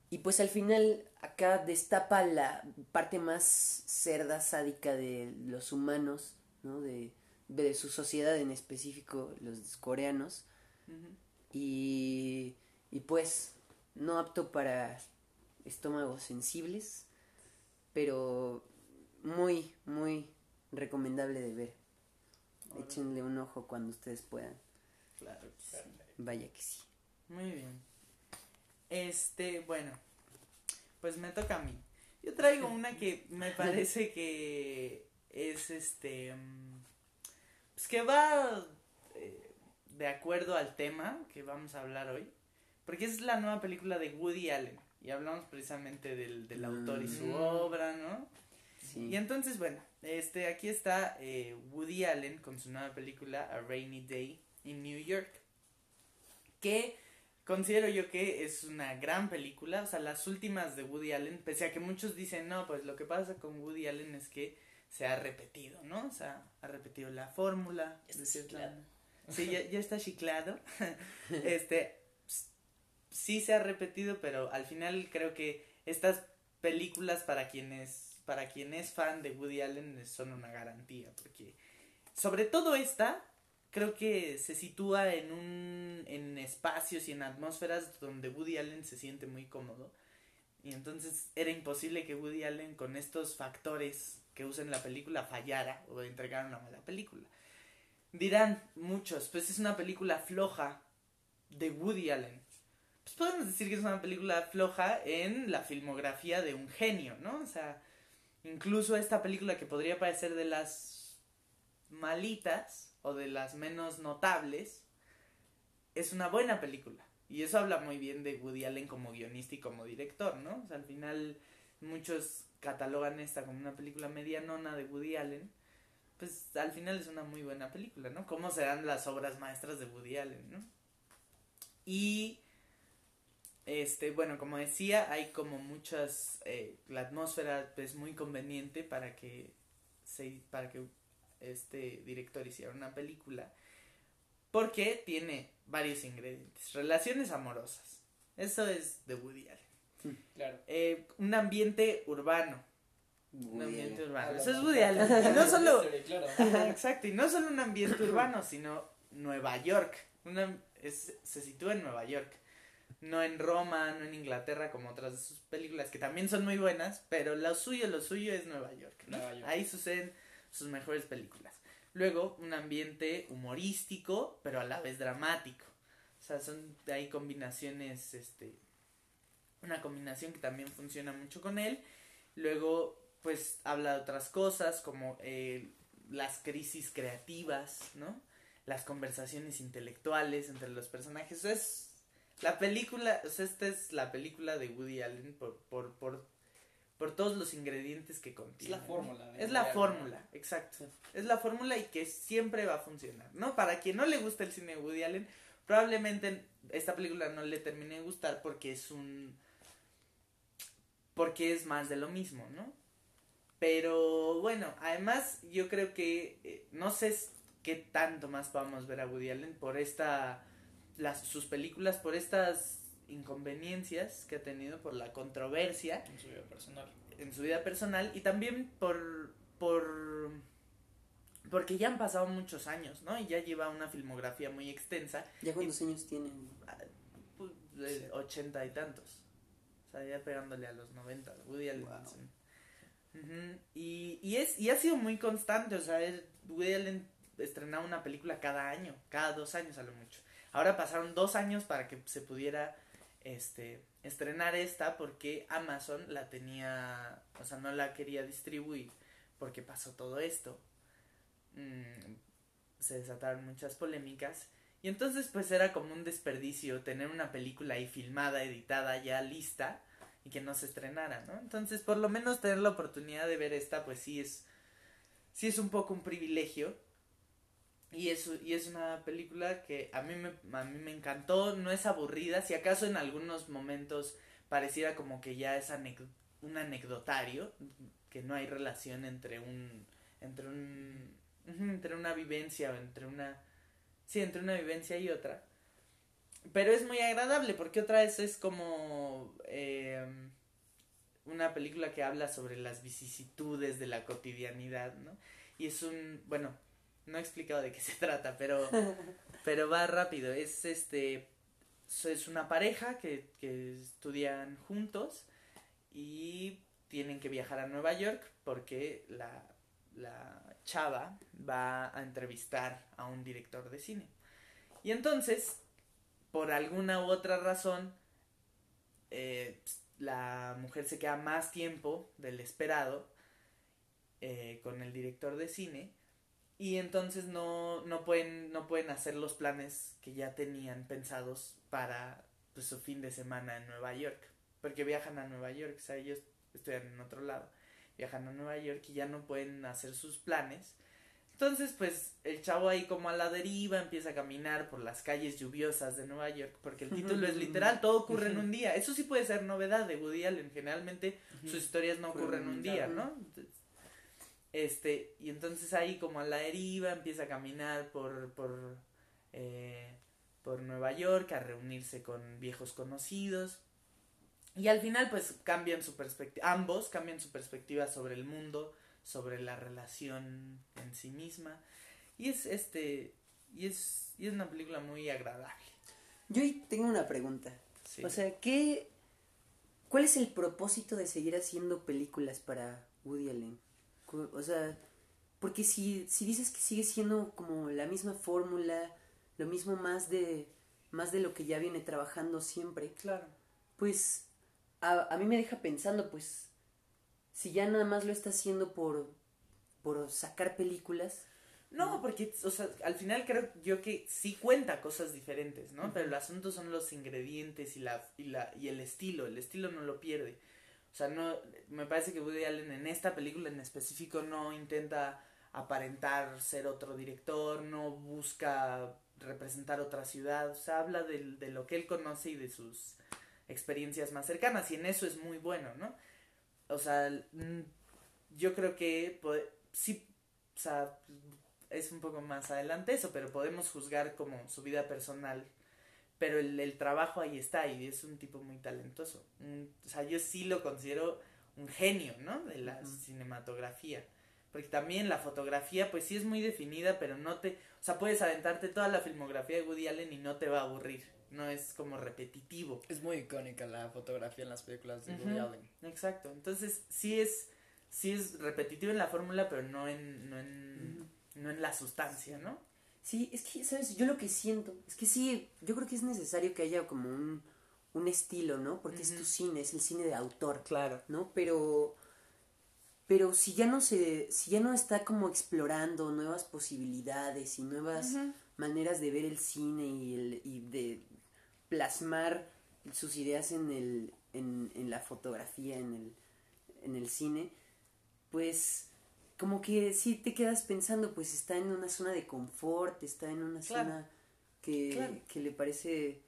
y pues al final acá destapa la parte más cerda, sádica de los humanos, ¿no? De, de su sociedad en específico, los coreanos. Y, y pues no apto para estómagos sensibles, pero muy, muy recomendable de ver. Échenle un ojo cuando ustedes puedan. Claro que sí. Vaya que sí. Muy bien. Este, bueno, pues me toca a mí. Yo traigo una que me parece que es este, mm, pues que va eh, de acuerdo al tema que vamos a hablar hoy, porque es la nueva película de Woody Allen y hablamos precisamente del, del autor y su Mm. obra, ¿no? Sí. Y entonces, bueno, este, aquí está eh, Woody Allen con su nueva película A Rainy Day in New York, que considero yo que es una gran película, o sea, las últimas de Woody Allen, pese a que muchos dicen, no, pues lo que pasa con Woody Allen es que se ha repetido, ¿no? O sea, ha repetido la fórmula. Ya está de cierta- chiclado. Sí, ya, ya está chiclado. [LAUGHS] este, sí se ha repetido, pero al final creo que estas películas para quienes, para quien es fan de Woody Allen son una garantía, porque sobre todo esta, creo que se sitúa en un, en espacios y en atmósferas donde Woody Allen se siente muy cómodo. Y entonces era imposible que Woody Allen con estos factores que usa en la película fallara o entregara una mala película. Dirán muchos, pues es una película floja de Woody Allen. Pues podemos decir que es una película floja en la filmografía de un genio, ¿no? O sea, incluso esta película que podría parecer de las malitas o de las menos notables, es una buena película. Y eso habla muy bien de Woody Allen como guionista y como director, ¿no? Al final muchos catalogan esta como una película medianona de Woody Allen. Pues al final es una muy buena película, ¿no? ¿Cómo serán las obras maestras de Woody Allen, ¿no? Y este, bueno, como decía, hay como muchas, eh, la atmósfera es muy conveniente para que se, para que este director hiciera una película, porque tiene varios ingredientes, relaciones amorosas, eso es de Woody Allen, Claro. Eh, un ambiente urbano, un ambiente Allen. urbano, Habla eso es. Woody Allen, y no [LAUGHS] solo, exacto, y no solo un ambiente urbano, sino Nueva York. Una, es, se sitúa en Nueva York. no en Roma, no en Inglaterra como otras de sus películas que también son muy buenas, pero lo suyo, lo suyo es Nueva York, ¿no? Nueva York. Ahí suceden sus mejores películas. Luego, un ambiente humorístico, pero a la vez dramático. O sea, son hay combinaciones, este, una combinación que también funciona mucho con él. Luego, pues, habla de otras cosas como eh, las crisis creativas, ¿no? Las conversaciones intelectuales entre los personajes. Eso es la película, o sea, esta es la película de Woody Allen por, por, por, por todos los ingredientes que contiene. Es la fórmula. Es la fórmula, exacto. Es la fórmula y que siempre va a funcionar, ¿no? Para quien no le gusta el cine de Woody Allen, probablemente esta película no le termine de gustar porque es un... porque es más de lo mismo, ¿no? Pero bueno, además yo creo que eh, no sé qué tanto más podamos ver a Woody Allen por esta... Las, sus películas, por estas inconveniencias que ha tenido, por la controversia En su vida personal. en su vida personal y también por por porque ya han pasado muchos años, ¿no? Y ya lleva una filmografía muy extensa, ¿Ya cuántos años tienen? pues, de ochenta y tantos. O sea, ya pegándole a los noventa, Woody Allen. Wow. sí. Ujú, y, y es y ha sido muy constante, o sea, él- Woody Allen estrenaba una película cada año, cada dos años a lo mucho. Ahora pasaron dos años para que se pudiera este estrenar esta porque Amazon la tenía, o sea, no la quería distribuir porque pasó todo esto. Mm, se desataron muchas polémicas y entonces pues era como un desperdicio tener una película ahí filmada, editada, ya lista y que no se estrenara, ¿no? Entonces por lo menos tener la oportunidad de ver esta pues sí es sí es un poco un privilegio y es, y es una película que a mí, me, a mí me encantó, no es aburrida, si acaso en algunos momentos pareciera como que ya es un anecdotario, que no hay relación entre un, entre un, entre una vivencia o entre una, sí, entre una vivencia y otra. Pero es muy agradable porque otra vez es como eh, una película que habla sobre las vicisitudes de la cotidianidad, ¿no? Y es un, bueno, no he explicado de qué se trata, pero, [LAUGHS] pero va rápido. Es este, es una pareja que, que estudian juntos y tienen que viajar a Nueva York porque la, la chava va a entrevistar a un director de cine. Y entonces, por alguna u otra razón, eh, la mujer se queda más tiempo del esperado eh, con el director de cine y entonces no, no pueden no pueden hacer los planes que ya tenían pensados para pues, su fin de semana en Nueva York porque viajan a Nueva York o sea ellos estudian en otro lado viajan a Nueva York y ya no pueden hacer sus planes. Entonces pues el chavo ahí como a la deriva empieza a caminar por las calles lluviosas de Nueva York porque el título es literal todo ocurre en un día. Eso sí puede ser novedad de Woody Allen generalmente sus historias no ocurren en un día no este, y entonces ahí como a la deriva empieza a caminar por, por, eh, por Nueva York, a reunirse con viejos conocidos. Y al final pues cambian su perspectiva, ambos cambian su perspectiva sobre el mundo, sobre la relación en sí misma. Y es este, y es, y es una película muy agradable. Yo tengo una pregunta. Sí. O sea, ¿qué, ¿cuál es el propósito de seguir haciendo películas para Woody Allen? O sea, porque si, si dices que sigue siendo como la misma fórmula, lo mismo más de, más de lo que ya viene trabajando siempre, claro. pues a, a mí me deja pensando, pues, si ya nada más lo está haciendo por, por sacar películas, No, porque, o sea, al final creo yo que sí cuenta cosas diferentes, ¿no? Pero el asunto son los ingredientes y la, y la, y el estilo, el estilo no lo pierde. O sea, no, me parece que Woody Allen en esta película en específico no intenta aparentar ser otro director, no busca representar otra ciudad, o sea, habla del- de, lo que él conoce y de sus experiencias más cercanas, y en eso es muy bueno, ¿no? O sea, mm, yo creo que sí, o sea, es un poco más adelante eso, pero podemos juzgar como su vida personal. Pero el, el trabajo ahí está y es un tipo muy talentoso. Un- o sea, yo sí lo considero un genio, ¿no? De la Ujú. cinematografía. Porque también la fotografía, pues sí es muy definida, pero no te. O sea, puedes aventarte toda la filmografía de Woody Allen y no te va a aburrir. No es como repetitivo. Es muy icónica la fotografía en las películas de Woody Ujú. Allen. Exacto. Entonces, sí es. Sí es repetitivo en la fórmula, pero no en. No en, no en la sustancia, ¿no? Sí, es que, ¿sabes? Yo lo que siento es que sí, yo creo que es necesario que haya como un, un estilo, ¿no? Porque es tu cine, es el cine de autor, Claro. ¿no? Pero, pero si ya no se, si ya no está como explorando nuevas posibilidades y nuevas maneras de ver el cine y, el, y de plasmar sus ideas en, el, en, en la fotografía, en el, en el cine, pues como que sí te quedas pensando, pues está en una zona de confort, está en una Claro. zona que, Claro. que le parece,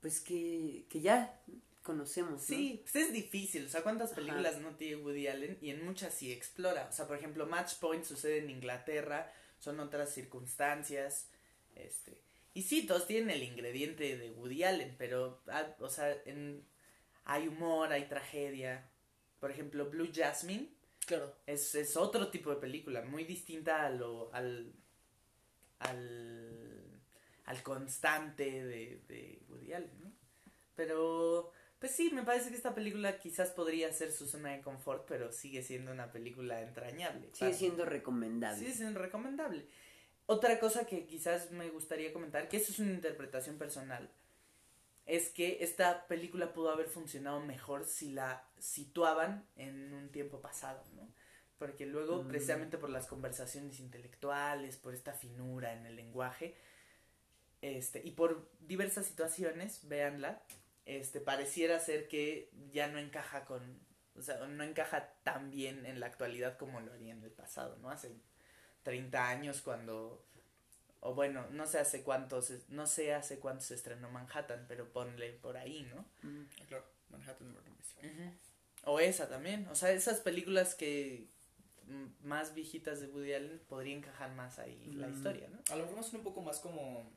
pues que, que ya conocemos. ¿no? Sí, pues es difícil. O sea, ¿cuántas Ajá. películas no tiene Woody Allen? Y en muchas sí explora. O sea, por ejemplo, Match Point sucede en Inglaterra, son otras circunstancias. Este. Y sí, todos tienen el ingrediente de Woody Allen, pero, ah, o sea, en, hay humor, hay tragedia. Por ejemplo, Blue Jasmine Claro. es, es otro tipo de película, muy distinta a lo, al, al, al constante de, de Woody Allen, ¿no? Pero, pues sí, me parece que esta película quizás podría ser su zona de confort, pero sigue siendo una película entrañable. Sigue Para- siendo recomendable. Sigue siendo recomendable. Otra cosa que quizás me gustaría comentar, que eso es una interpretación personal, es que esta película pudo haber funcionado mejor si la situaban en un tiempo pasado, ¿no? Porque luego, Mm. precisamente por las conversaciones intelectuales, por esta finura en el lenguaje, este, y por diversas situaciones, véanla, este, pareciera ser que ya no encaja con, o sea, no encaja tan bien en la actualidad como lo haría en el pasado, ¿no? Hace 30 años cuando, o bueno, no sé hace cuántos, no sé hace cuánto se estrenó Manhattan, pero ponle por ahí, ¿no? Mm. Claro. Manhattan Murder Mystery. O esa también, o sea, esas películas que más viejitas de Woody Allen podría encajar más ahí la Mm. historia, ¿no? A lo mejor más un poco más como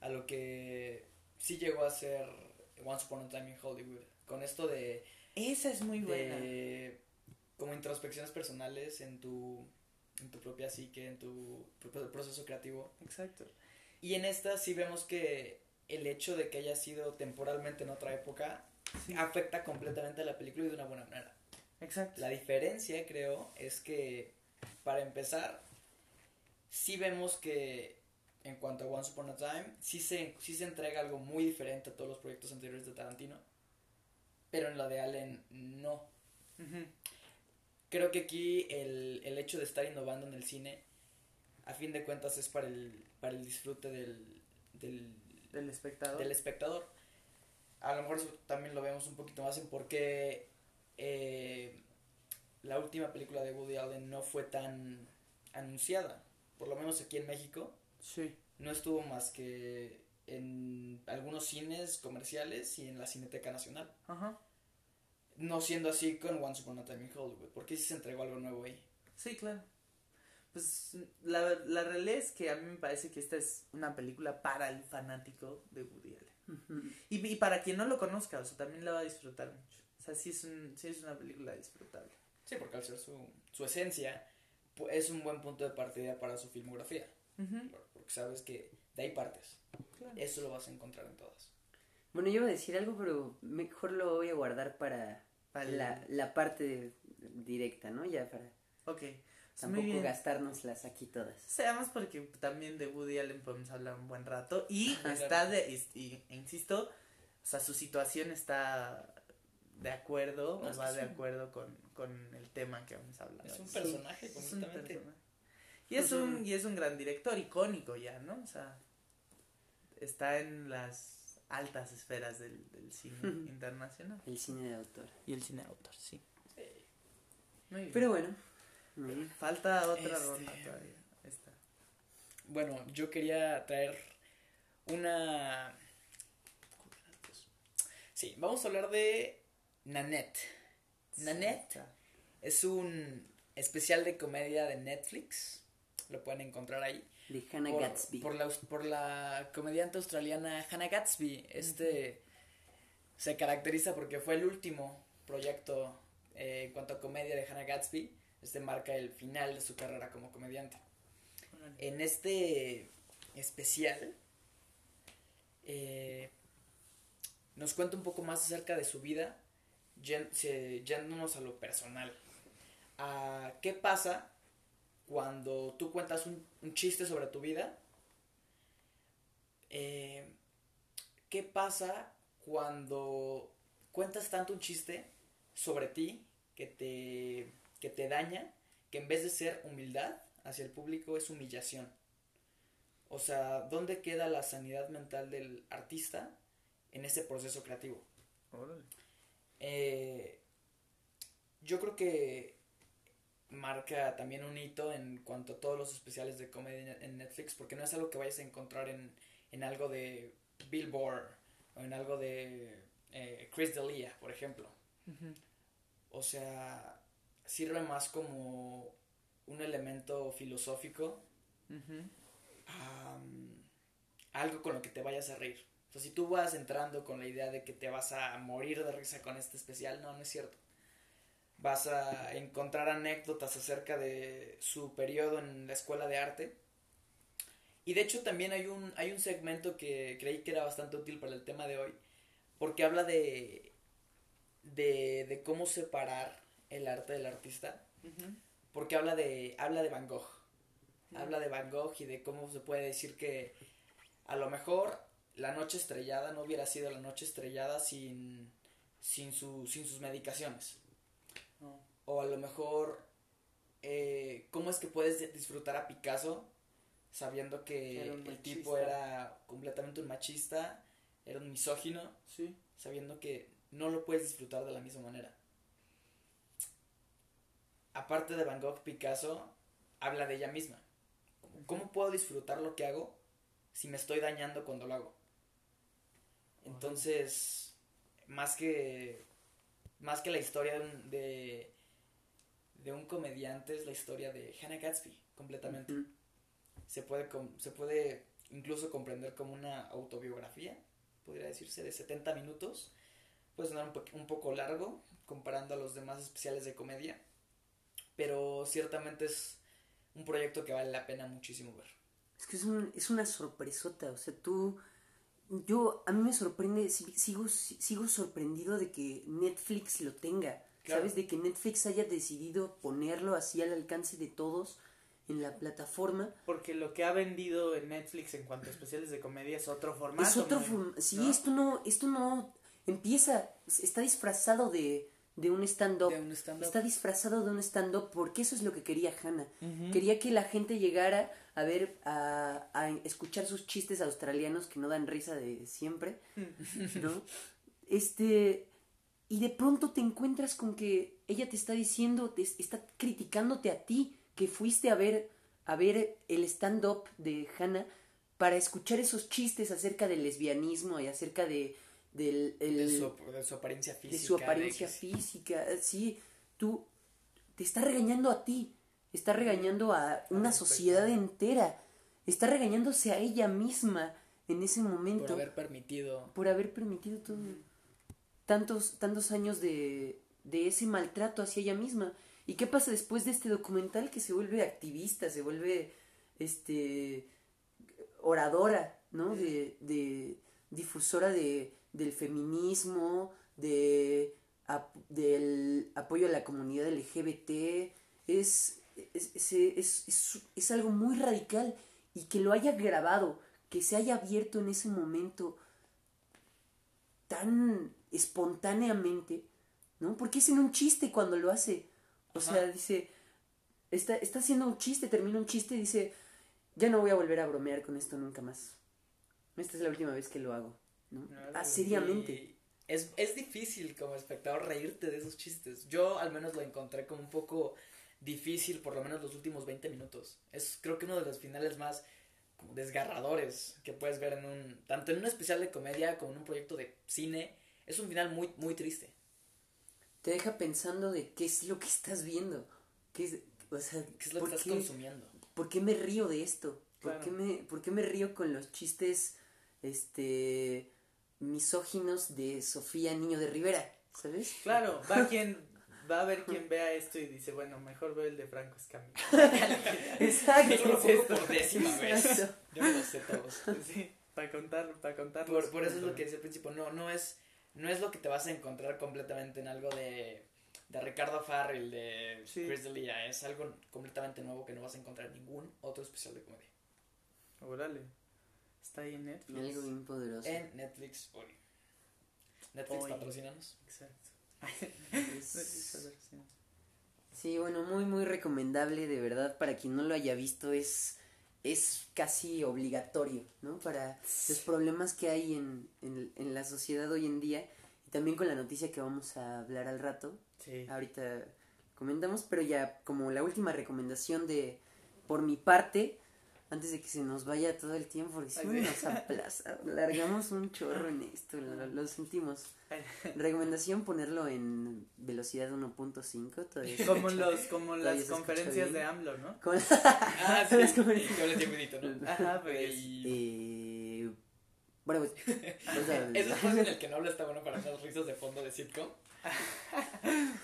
a lo que sí llegó a ser Once Upon a Time in Hollywood. Con esto de, Esa es muy buena. de como introspecciones personales en tu, en tu propia psique, en tu pro- proceso creativo. Exacto. Y en esta sí vemos que el hecho de que haya sido temporalmente en otra época afecta completamente a la película y de una buena manera. Exacto. La diferencia, creo, es que, para empezar, sí vemos que, en cuanto a Once Upon a Time, sí se, sí se entrega algo muy diferente a todos los proyectos anteriores de Tarantino, pero en la de Allen no. Creo que aquí el, el hecho de estar innovando en el cine, a fin de cuentas, es para el, para el disfrute del, del, Del espectador. del espectador. A lo mejor eso también lo vemos un poquito más en por qué eh, la última película de Woody Allen no fue tan anunciada. Por lo menos aquí en México Sí. no estuvo más que en algunos cines comerciales y en la Cineteca Nacional. Ajá. No siendo así con Once Upon a Time in Hollywood, porque sí se entregó algo nuevo ahí. Sí, claro. Pues la, la realidad es que a mí me parece que esta es una película para el fanático de Woody Allen. Y, y para quien no lo conozca, o sea, también la va a disfrutar mucho. O sea, sí es, un, sí es una película disfrutable. Sí, porque al ser su, su esencia, es un buen punto de partida para su filmografía. Porque sabes que de ahí partes. Claro. Eso lo vas a encontrar en todas. Bueno, yo iba a decir algo, pero mejor lo voy a guardar para, La, la parte directa, ¿no? Ya para Ok. Pues muy tampoco gastárnoslas aquí todas. Seamos porque también de Woody Allen podemos hablar un buen rato. Y Ajá. está de, y, y- e insisto, o sea, su situación está de acuerdo No, o va de un- acuerdo con, con el tema que vamos a hablar. Es un Sí. personaje Es un completamente. personaje. Y es Ujú. un, y es un gran director, icónico ya, ¿no? O sea, está en las altas esferas del, del cine internacional. El cine de autor. Y el cine de autor, sí. Muy bien. Pero bueno. bien. Falta otra Este- ronda todavía. Esta. Bueno, yo quería traer una... Sí, vamos a hablar de Nanette. Nanette es un especial de comedia de Netflix. Lo pueden encontrar ahí. De Hannah por, Gatsby. Por la, por la comediante australiana Hannah Gatsby. Este se caracteriza porque fue el último proyecto eh, en cuanto a comedia de Hannah Gatsby. Este marca el final de su carrera como comediante. En este especial eh, nos cuenta un poco más acerca de su vida, yéndonos a lo personal. A ¿Qué pasa cuando tú cuentas un, un chiste sobre tu vida? Eh, ¿Qué pasa cuando cuentas tanto un chiste sobre ti que te, que te daña, que en vez de ser humildad hacia el público es humillación? O sea, ¿dónde queda la sanidad mental del artista en ese proceso creativo? Eh, yo creo que marca también un hito en cuanto a todos los especiales de comedia en Netflix, porque no es algo que vayas a encontrar en, en algo de Billboard o en algo de eh, Chris D'Elia, por ejemplo. O sea, sirve más como un elemento filosófico, am, algo con lo que te vayas a reír. O sea, si tú vas entrando con la idea de que te vas a morir de risa con este especial, no, no es cierto. Vas a encontrar anécdotas acerca de su periodo en la escuela de arte. Y de hecho también hay un, hay un segmento que creí que era bastante útil para el tema de hoy, porque habla de, de, de cómo separar el arte del artista, porque habla de, habla de Van Gogh. Habla de Van Gogh y de cómo se puede decir que a lo mejor la noche estrellada no hubiera sido la noche estrellada sin, sin, su, sin sus medicaciones. O a lo mejor, eh, ¿cómo es que puedes disfrutar a Picasso sabiendo que el tipo era completamente un machista, era un misógino, Sí. sabiendo que no lo puedes disfrutar de la misma manera? Aparte de Van Gogh, Picasso habla de ella misma. ¿Cómo puedo disfrutar lo que hago si me estoy dañando cuando lo hago? Entonces, más que más que la historia de un, de, un comediante es la historia de Hannah Gatsby completamente. Se puede se puede incluso comprender como una autobiografía, podría decirse de 70 minutos. Puede sonar un, po- un poco largo comparando a los demás especiales de comedia, pero ciertamente es un proyecto que vale la pena muchísimo ver. Es que es, un- es una sorpresota, o sea, tú... Yo, a mí me sorprende, si- sigo, sigo sorprendido de que Netflix lo tenga, Claro. ¿sabes? De que Netflix haya decidido ponerlo así al alcance de todos en la plataforma. Porque lo que ha vendido en Netflix en cuanto a especiales de comedia es otro formato. es otro... Sí, esto no, esto no... Empieza, está disfrazado de, de un stand-up. Está disfrazado de un stand-up porque eso es lo que quería Hannah. Quería que la gente llegara a ver, a, a escuchar sus chistes australianos que no dan risa de siempre, ¿no? [LAUGHS] Este, y de pronto te encuentras con que ella te está diciendo, te es- está criticándote a ti, que fuiste a ver, a ver el stand-up de Hannah para escuchar esos chistes acerca del lesbianismo y acerca de, del, el- de, su, de su apariencia física. de su apariencia física. Sí, tú te está regañando a ti, está regañando a una sociedad entera, está regañándose a ella misma en ese momento por haber permitido por haber permitido todo- tantos tantos años de, de ese maltrato hacia ella misma. ¿Y qué pasa después de este documental que se vuelve activista, se vuelve este oradora, ¿no? De, de difusora de, del feminismo, de del apoyo a la comunidad LGBT, es, es, es- es- es algo muy radical y que lo haya grabado, que se haya abierto en ese momento tan espontáneamente, ¿no? Porque es en un chiste cuando lo hace. O Ajá. sea, dice, está, está haciendo un chiste, termina un chiste y dice, ya no voy a volver a bromear con esto nunca más. Esta es la última vez que lo hago, ¿no? Claro, Ah, seriamente. Y es, es difícil como espectador reírte de esos chistes. Yo al menos lo encontré como un poco difícil, por lo menos los últimos 20 minutos. Es creo que uno de los finales más como desgarradores que puedes ver en un tanto en un especial de comedia como en un proyecto de cine. Es un final muy muy triste. Te deja pensando de qué es lo que estás viendo. ¿Qué es, o sea, ¿Qué es lo ¿por que estás qué- consumiendo? ¿Por qué me río de esto? ¿Por, Claro. qué me, ¿Por qué me río con los chistes este misóginos de Sofía Niño de Rivera? ¿Sabes? Claro, [LAUGHS] va quien Va a haber quien vea esto y dice, bueno, mejor veo el de Franco Escamilla. [LAUGHS] Exacto. Yo lo ¿Qué es pongo esto? por [LAUGHS] décima vez. Yo me los sé todos. Sí, para contar, para contar. Por, por eso es lo que decía al principio, no, no es, no es lo que te vas a encontrar completamente en algo de, de Ricardo Farrell, de Sí. Chris D'Elia, es algo completamente nuevo que no vas a encontrar en ningún otro especial de comedia. Órale. Está ahí en Netflix. Algo bien poderoso. En Netflix hoy. Netflix Hoy. patrocinanos. Exacto. Es- [LAUGHS] Sí, bueno, muy, muy recomendable, de verdad, para quien no lo haya visto, es, es casi obligatorio, ¿no? Para los problemas que hay en, en, en la sociedad hoy en día, y también con la noticia que vamos a hablar al rato, Sí. ahorita comentamos, pero ya como la última recomendación de, por mi parte, antes de que se nos vaya todo el tiempo, porque si sí. nos aplaza, largamos un chorro en esto, lo, lo sentimos. [LAUGHS] Recomendación ponerlo en velocidad 1.5, todavía Como los, como las conferencias de AMLO, ¿no? con- Ah, sí, Es como- yo les digo edito, ¿no? [LAUGHS] Ajá, pues. Eh, bueno, pues, [LAUGHS] o sea, Ese espacio en el que no habla está bueno para unas risas de fondo de sitcom.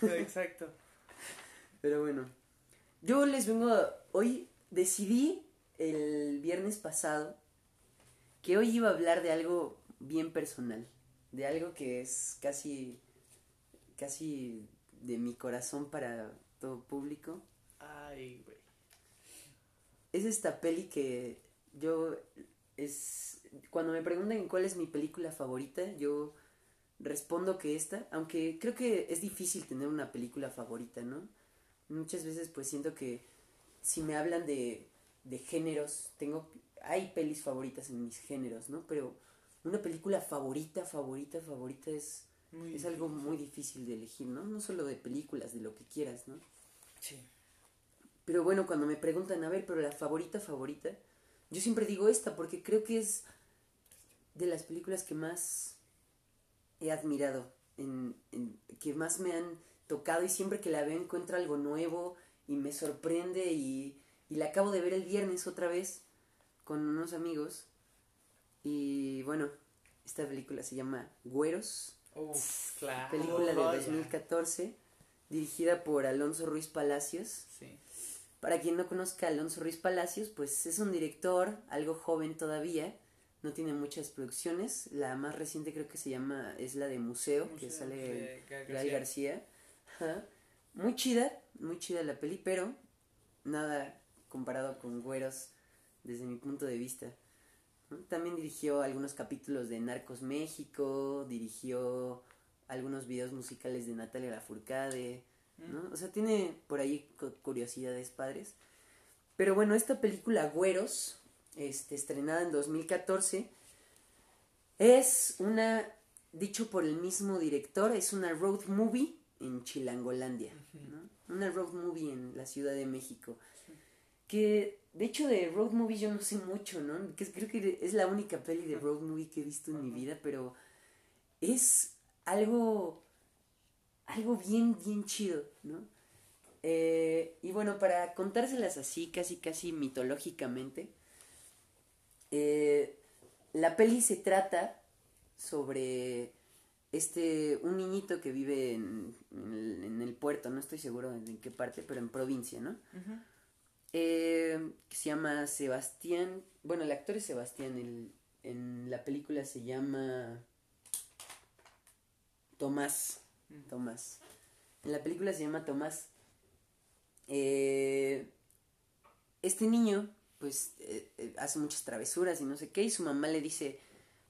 Exacto. Pero bueno, yo les vengo a- hoy decidí el viernes pasado que hoy iba a hablar de algo bien personal, de algo que es casi casi de mi corazón para todo público. Ay, güey. Es esta peli que yo es cuando me preguntan cuál es mi película favorita, yo respondo que esta, aunque creo que es difícil tener una película favorita, ¿no? Muchas veces pues siento que si me hablan de, de géneros, tengo hay pelis favoritas en mis géneros, ¿no? Pero una película favorita, favorita, favorita es Muy es algo muy difícil de elegir, ¿no? No solo de películas, de lo que quieras, ¿no? Sí. Pero bueno, cuando me preguntan, a ver, pero la favorita, favorita, yo siempre digo esta porque creo que es de las películas que más he admirado, en, en- que más me han tocado y siempre que la veo encuentro algo nuevo y me sorprende y, y la acabo de ver el viernes otra vez con unos amigos y bueno, esta película se llama Güeros, Uf, Claro. película de Joya. 2014, dirigida por Alonso Ruiz Palacios. Sí. Para quien no conozca a Alonso Ruiz Palacios, pues es un director algo joven todavía, no tiene muchas producciones. La más reciente creo que se llama, es la de Museo, que sale de Gael García. Ajá. Muy chida, muy chida la peli, pero nada comparado con Güeros desde mi punto de vista. También dirigió algunos capítulos de Narcos México, dirigió algunos videos musicales de Natalia Lafourcade, ¿no? O sea, tiene por ahí cu- curiosidades padres. Pero bueno, esta película Güeros, este, estrenada en 2014, es una, dicho por el mismo director, es una road movie en Chilangolandia, ¿no? Una road movie en la Ciudad de México. Que, de hecho, de road movie yo no sé mucho, ¿no? Que creo que es la única peli de road movie que he visto en mi vida, pero es algo, algo bien, bien chido, ¿no? Eh, y bueno, para contárselas así, casi, casi mitológicamente, eh, la peli se trata sobre este un niñito que vive en, en el, en el puerto, no estoy seguro en qué parte, pero en provincia, ¿no? Ujú. Eh, que se llama Sebastián, bueno, el actor es Sebastián, el, en la película se llama Tomás, Mm. Tomás. En la película se llama Tomás. Eh, este niño, pues, eh, eh, hace muchas travesuras y no sé qué, y su mamá le dice,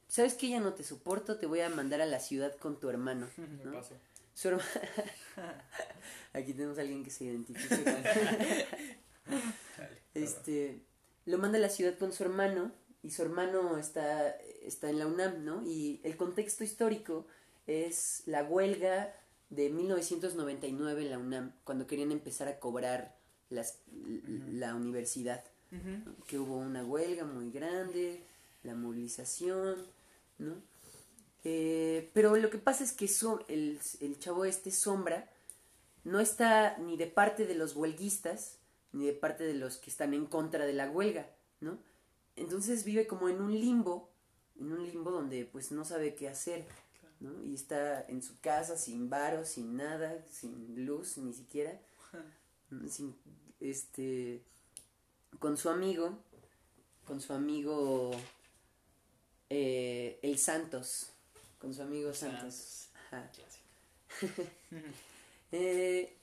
¿sabes que ya no te soporto? Te voy a mandar a la ciudad con tu hermano. [LAUGHS] Me ¿no? paso. Su [LAUGHS] Aquí tenemos a alguien que se identifica [LAUGHS] este, lo manda a la ciudad con su hermano y su hermano está, está en la UNAM, ¿no? Y el contexto histórico es la huelga de 1999 en la UNAM, cuando querían empezar a cobrar las, la universidad que hubo una huelga muy grande, la movilización, ¿no? Eh, pero lo que pasa es que so- el, el chavo este, Sombra, no está ni de parte de los huelguistas, ni de parte de los que están en contra de la huelga, ¿no? Entonces vive como en un limbo, en un limbo donde pues no sabe qué hacer, ¿no? Y está en su casa sin varo, sin nada, sin luz ni siquiera, sin, este, con su amigo, con su amigo eh, el Santos, con su amigo Santos. Ajá. [LAUGHS] Eh,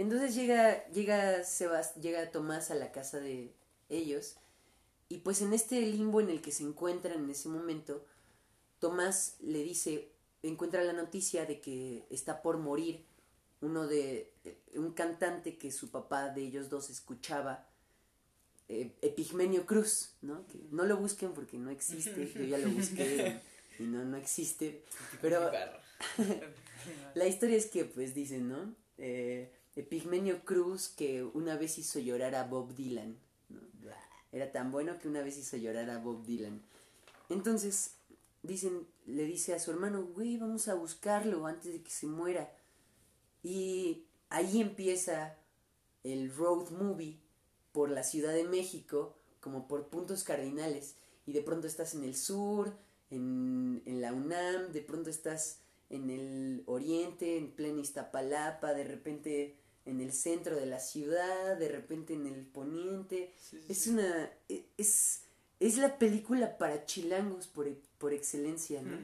entonces llega, llega, Sebast llega Tomás a la casa de ellos y pues en este limbo en el que se encuentran en ese momento, Tomás le dice, encuentra la noticia de que está por morir uno de un cantante que su papá de ellos dos escuchaba, eh, Epigmenio Cruz, ¿no? Que no lo busquen porque no existe, yo ya lo busqué [LAUGHS] y no, no existe, pero [LAUGHS] la historia es que pues dicen, ¿no? Eh, Epigmenio Cruz que una vez hizo llorar a Bob Dylan, ¿no? Era tan bueno que una vez hizo llorar a Bob Dylan. Entonces, dicen, le dice a su hermano, güey, vamos a buscarlo antes de que se muera. Y ahí empieza el road movie por la Ciudad de México, como por puntos cardinales. Y de pronto estás en el sur, en, en la UNAM, de pronto estás en el oriente, en plena Iztapalapa, de repente en el centro de la ciudad, de repente en el poniente. es una... e- Es, es la película para chilangos por, e- por excelencia, ¿no?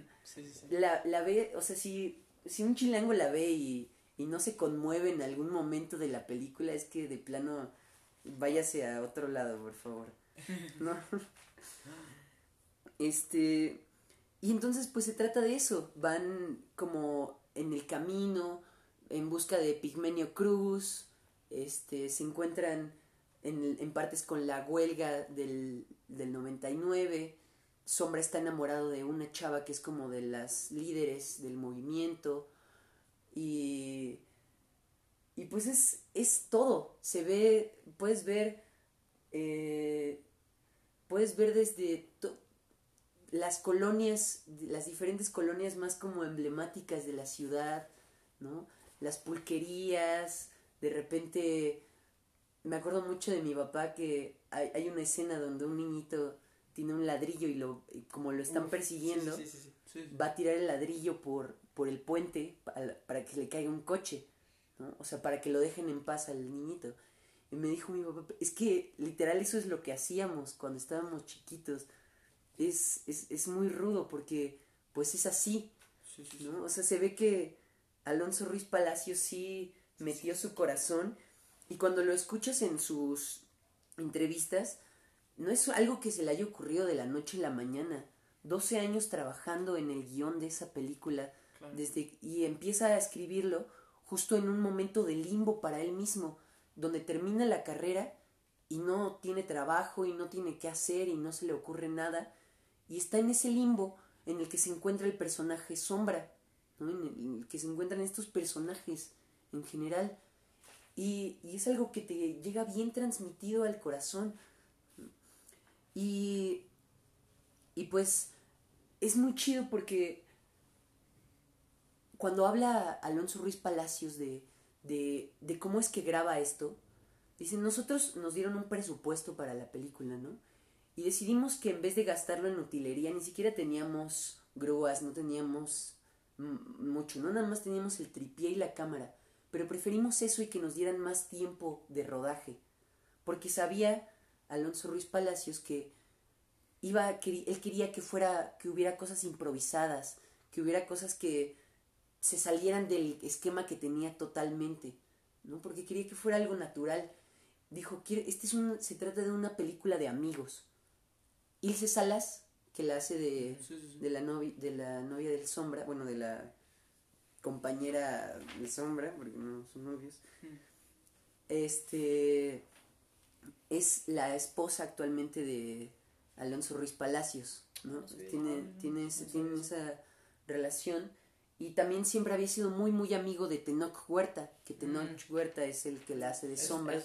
La, la ve, o sea, si, si un chilango la ve y, y no se conmueve en algún momento de la película, es que de plano váyase a otro lado, por favor. [LAUGHS] ¿No? Este. Y entonces, pues se trata de eso. Van como en el camino, en busca de Pigmenio Cruz. Este, se encuentran en, en partes con la huelga del, del 99. Sombra está enamorado de una chava que es como de las líderes del movimiento. Y. Y pues es, es todo. Se ve. Puedes ver. eh, puedes ver desde las colonias, las diferentes colonias más como emblemáticas de la ciudad, ¿no? Las pulquerías, de repente me acuerdo mucho de mi papá que hay, hay una escena donde un niñito tiene un ladrillo y lo y como lo están persiguiendo Sí, sí, sí, sí. va a tirar el ladrillo por, por el puente para, para que le caiga un coche, ¿no? O sea, para que lo dejen en paz al niñito. Y me dijo mi papá, es que literal eso es lo que hacíamos cuando estábamos chiquitos. Es, es, es muy rudo porque pues es así, Sí, sí, sí. ¿no? O sea, se ve que Alonso Ruiz Palacios sí metió su corazón y cuando lo escuchas en sus entrevistas, no es algo que se le haya ocurrido de la noche a la mañana. 12 años trabajando en el guion de esa película Claro. desde y empieza a escribirlo justo en un momento de limbo para él mismo, donde termina la carrera y no tiene trabajo y no tiene qué hacer y no se le ocurre nada y está en ese limbo en el que se encuentra el personaje sombra, que se encuentran estos personajes en general. Y, y es algo que te llega bien transmitido al corazón. Y y pues es muy chido porque cuando habla Alonso Ruiz Palacios de, de, de cómo es que graba esto, dice, nosotros nos dieron un presupuesto para la película, ¿no? Y decidimos que en vez de gastarlo en utilería, ni siquiera teníamos grúas, no teníamos mucho, ¿no? Nada más teníamos el tripié y la cámara. Pero preferimos eso y que nos dieran más tiempo de rodaje. Porque sabía Alonso Ruiz Palacios que iba, él quería que fuera, que hubiera cosas improvisadas, que hubiera cosas que se salieran del esquema que tenía totalmente, ¿no? Porque quería que fuera algo natural. Dijo, "Quiere- este es un, se trata de una película de amigos. Ilse Salas, que la hace de, Sí, sí, sí. de la novia, de la novia del Sombra, bueno, de la compañera de Sombra, porque no son novios. Mm. Este es la esposa actualmente de Alonso Ruiz Palacios, ¿no? Ah. Tiene, Ah, tiene, ese- eso. esa relación. Y también siempre había sido muy, muy amigo de Tenoch Huerta, que Tenoch Mm. Huerta es el que la hace de Sombra.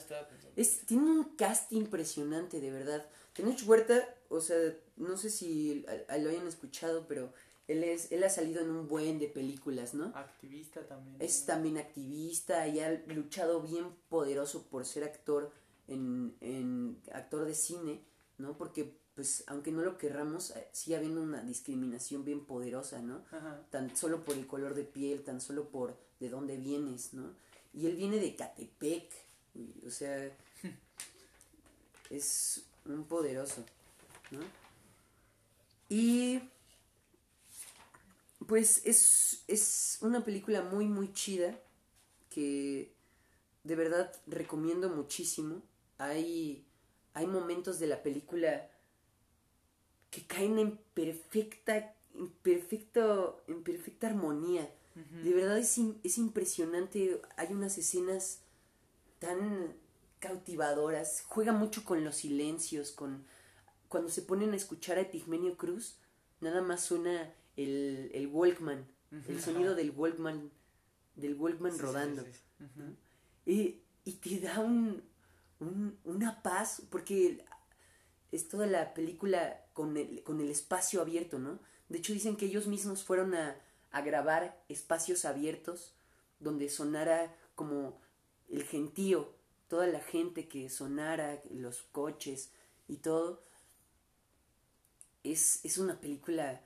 Es, tiene un cast impresionante, de verdad. Tenoch Huerta, o sea, no sé si a- a- lo hayan escuchado, pero él es él ha salido en un buen de películas, ¿no? Activista también. Es también activista y ha luchado bien poderoso por ser actor en, en actor de cine, ¿no? Porque pues aunque no lo querramos, eh, sigue habiendo una discriminación bien poderosa, ¿no? Ajá. Tan solo por el color de piel, tan solo por de dónde vienes, ¿no? Y él viene de Catepec, o sea, [LAUGHS] es un poderoso, ¿no? Y pues es, es una película muy, muy chida que de verdad recomiendo muchísimo. Hay, hay momentos de la película que caen en perfecta, en perfecto, en perfecta armonía. De verdad es, es impresionante. Hay unas escenas tan cautivadoras. Juega mucho con los silencios, con cuando se ponen a escuchar a Epigmenio Cruz, nada más suena el, el Walkman, el sonido del Walkman, del Walkman Sí, rodando. sí, sí. ¿no? Y, y te da un, un- una paz, porque es toda la película con el, con el espacio abierto, ¿no? De hecho dicen que ellos mismos fueron a, a grabar espacios abiertos donde sonara como el gentío, toda la gente que sonara, los coches y todo. Es, es una película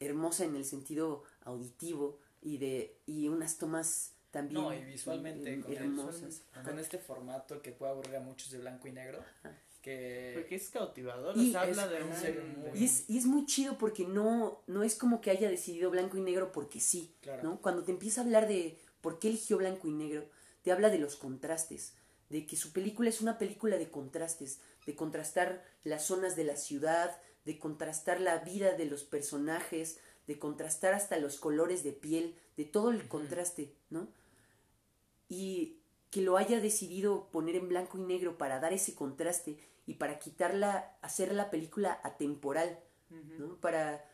hermosa en el sentido auditivo y de y unas tomas también No, y visualmente, her- con, el- hermosas. con este formato que puede aburrir a muchos de blanco y negro, que... Porque es cautivador, Y sea, habla es de un... serio muy- Y es, y es muy chido porque no, no es como que haya decidido blanco y negro porque sí, Claro. ¿no? Cuando te empieza a hablar de por qué eligió blanco y negro, te habla de los contrastes, de que su película es una película de contrastes, de contrastar las zonas de la ciudad, de contrastar la vida de los personajes, de contrastar hasta los colores de piel, de todo el contraste, ¿no? Y que lo haya decidido poner en blanco y negro para dar ese contraste y para quitarla, hacer la película atemporal, ¿no? Para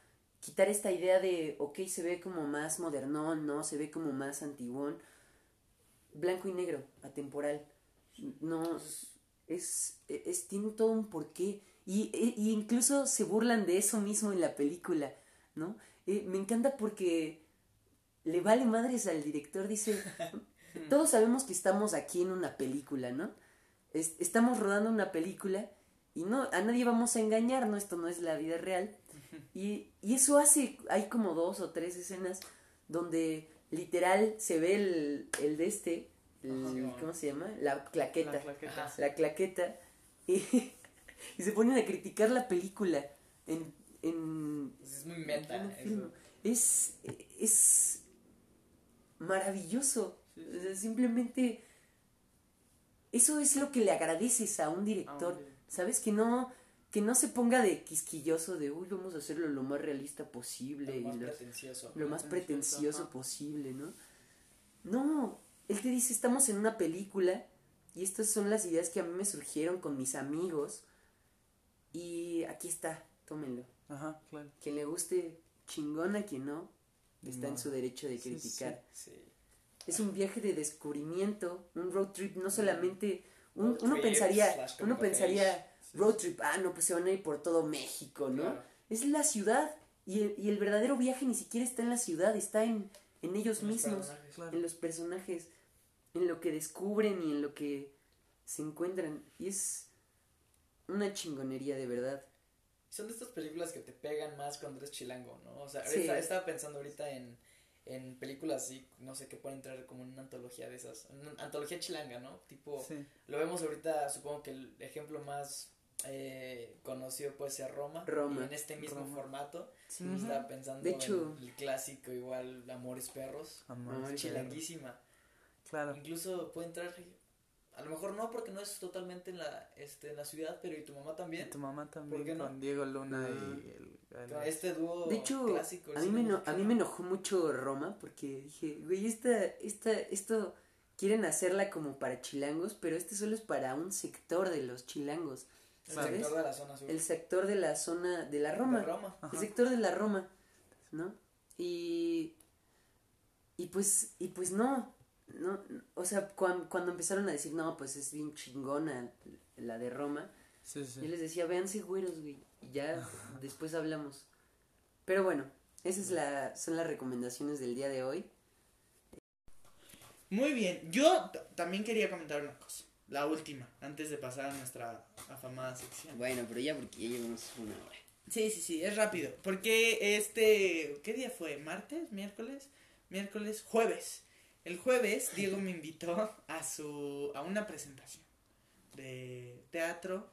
quitar esta idea de, ok, se ve como más modernón, ¿no? Se ve como más antiguón. Blanco y negro, atemporal. No, es, es, tiene todo un porqué. Y, e- y incluso se burlan de eso mismo en la película, ¿no? Eh, me encanta porque le vale madres al director, dice, [LAUGHS] todos sabemos que estamos aquí en una película, ¿no? Es- estamos rodando una película y no, a nadie vamos a engañar, ¿no? Esto no es la vida real. Y, y eso hace, hay como dos o tres escenas donde literal se ve el, el de este, el- Ajá. ¿cómo se llama? La claqueta. La claqueta. Ajá. La claqueta. Y, [LAUGHS] y se ponen a criticar la película en... en Es muy meta. eso. Es, es maravilloso. O sea, simplemente eso es lo que le agradeces a un director. A un director. ¿Sabes? Que no, que no se ponga de quisquilloso de, uy, vamos a hacerlo lo más realista posible. Lo más y los- pretencioso. lo más Pretencioso, ajá. posible, ¿no? No, él te dice, estamos en una película y estas son las ideas que a mí me surgieron con mis amigos y aquí está, tómenlo. Ajá, claro. Quien le guste, chingón, a quien no, está en su derecho de Sí, criticar. Sí. Es un viaje de descubrimiento, un road trip, no solamente... un- uno pensaría, uno pensaría. Road trip, ah, no, pues se van a ir por todo México, ¿no? Claro. Es la ciudad y el, y el verdadero viaje ni siquiera está en la ciudad, está en, en ellos Los mismos. Claro. en los personajes, en lo que descubren y en lo que se encuentran. Y es una chingonería de verdad. Son de estas películas que te pegan más cuando eres chilango, ¿no? O sea, Sí. ahorita- estaba pensando ahorita en, en películas así, no sé, que pueden entrar como en una antología de esas. Una antología chilanga, ¿no? Tipo, Sí. lo vemos ahorita, supongo que el ejemplo más eh, conocido puede ser Roma. Roma. Y en este mismo Roma. formato, Sí. estaba pensando De hecho- en el clásico igual, Amores Perros. Amor. Chilanguísima. Claro. Incluso puede entrar, a lo mejor no porque no es totalmente en la, este, en la ciudad, pero y tu mamá Y también. tu mamá también ¿Por qué no? con Diego Luna y el, este dúo De hecho, clásico. a mí, me eno- a mí me enojó mucho Roma porque dije, güey, esta, esta, esto quieren hacerla como para chilangos, pero este solo es para un sector de los chilangos. El ¿sabes? sector de la zona sur. El sector de la zona de la Roma. De Roma. Ajá. El sector de la Roma, ¿no? Y y pues y pues no, no, o sea, cuan- cuando empezaron a decir, "No, pues es bien chingona la de Roma." Sí, sí. Yo les decía, "Véanse güeros, güey." Y ya [LAUGHS] después hablamos. Pero bueno, esas es la, son las recomendaciones del día de hoy. Muy bien. Yo también quería comentar una cosa. La última, antes de pasar a nuestra afamada sección. Bueno, pero ya porque ya llevamos una hora. Sí, sí, sí, es rápido. Porque este, ¿qué día fue? ¿Martes? ¿Miércoles? Miércoles, jueves. El jueves Diego me invitó a su a una presentación de teatro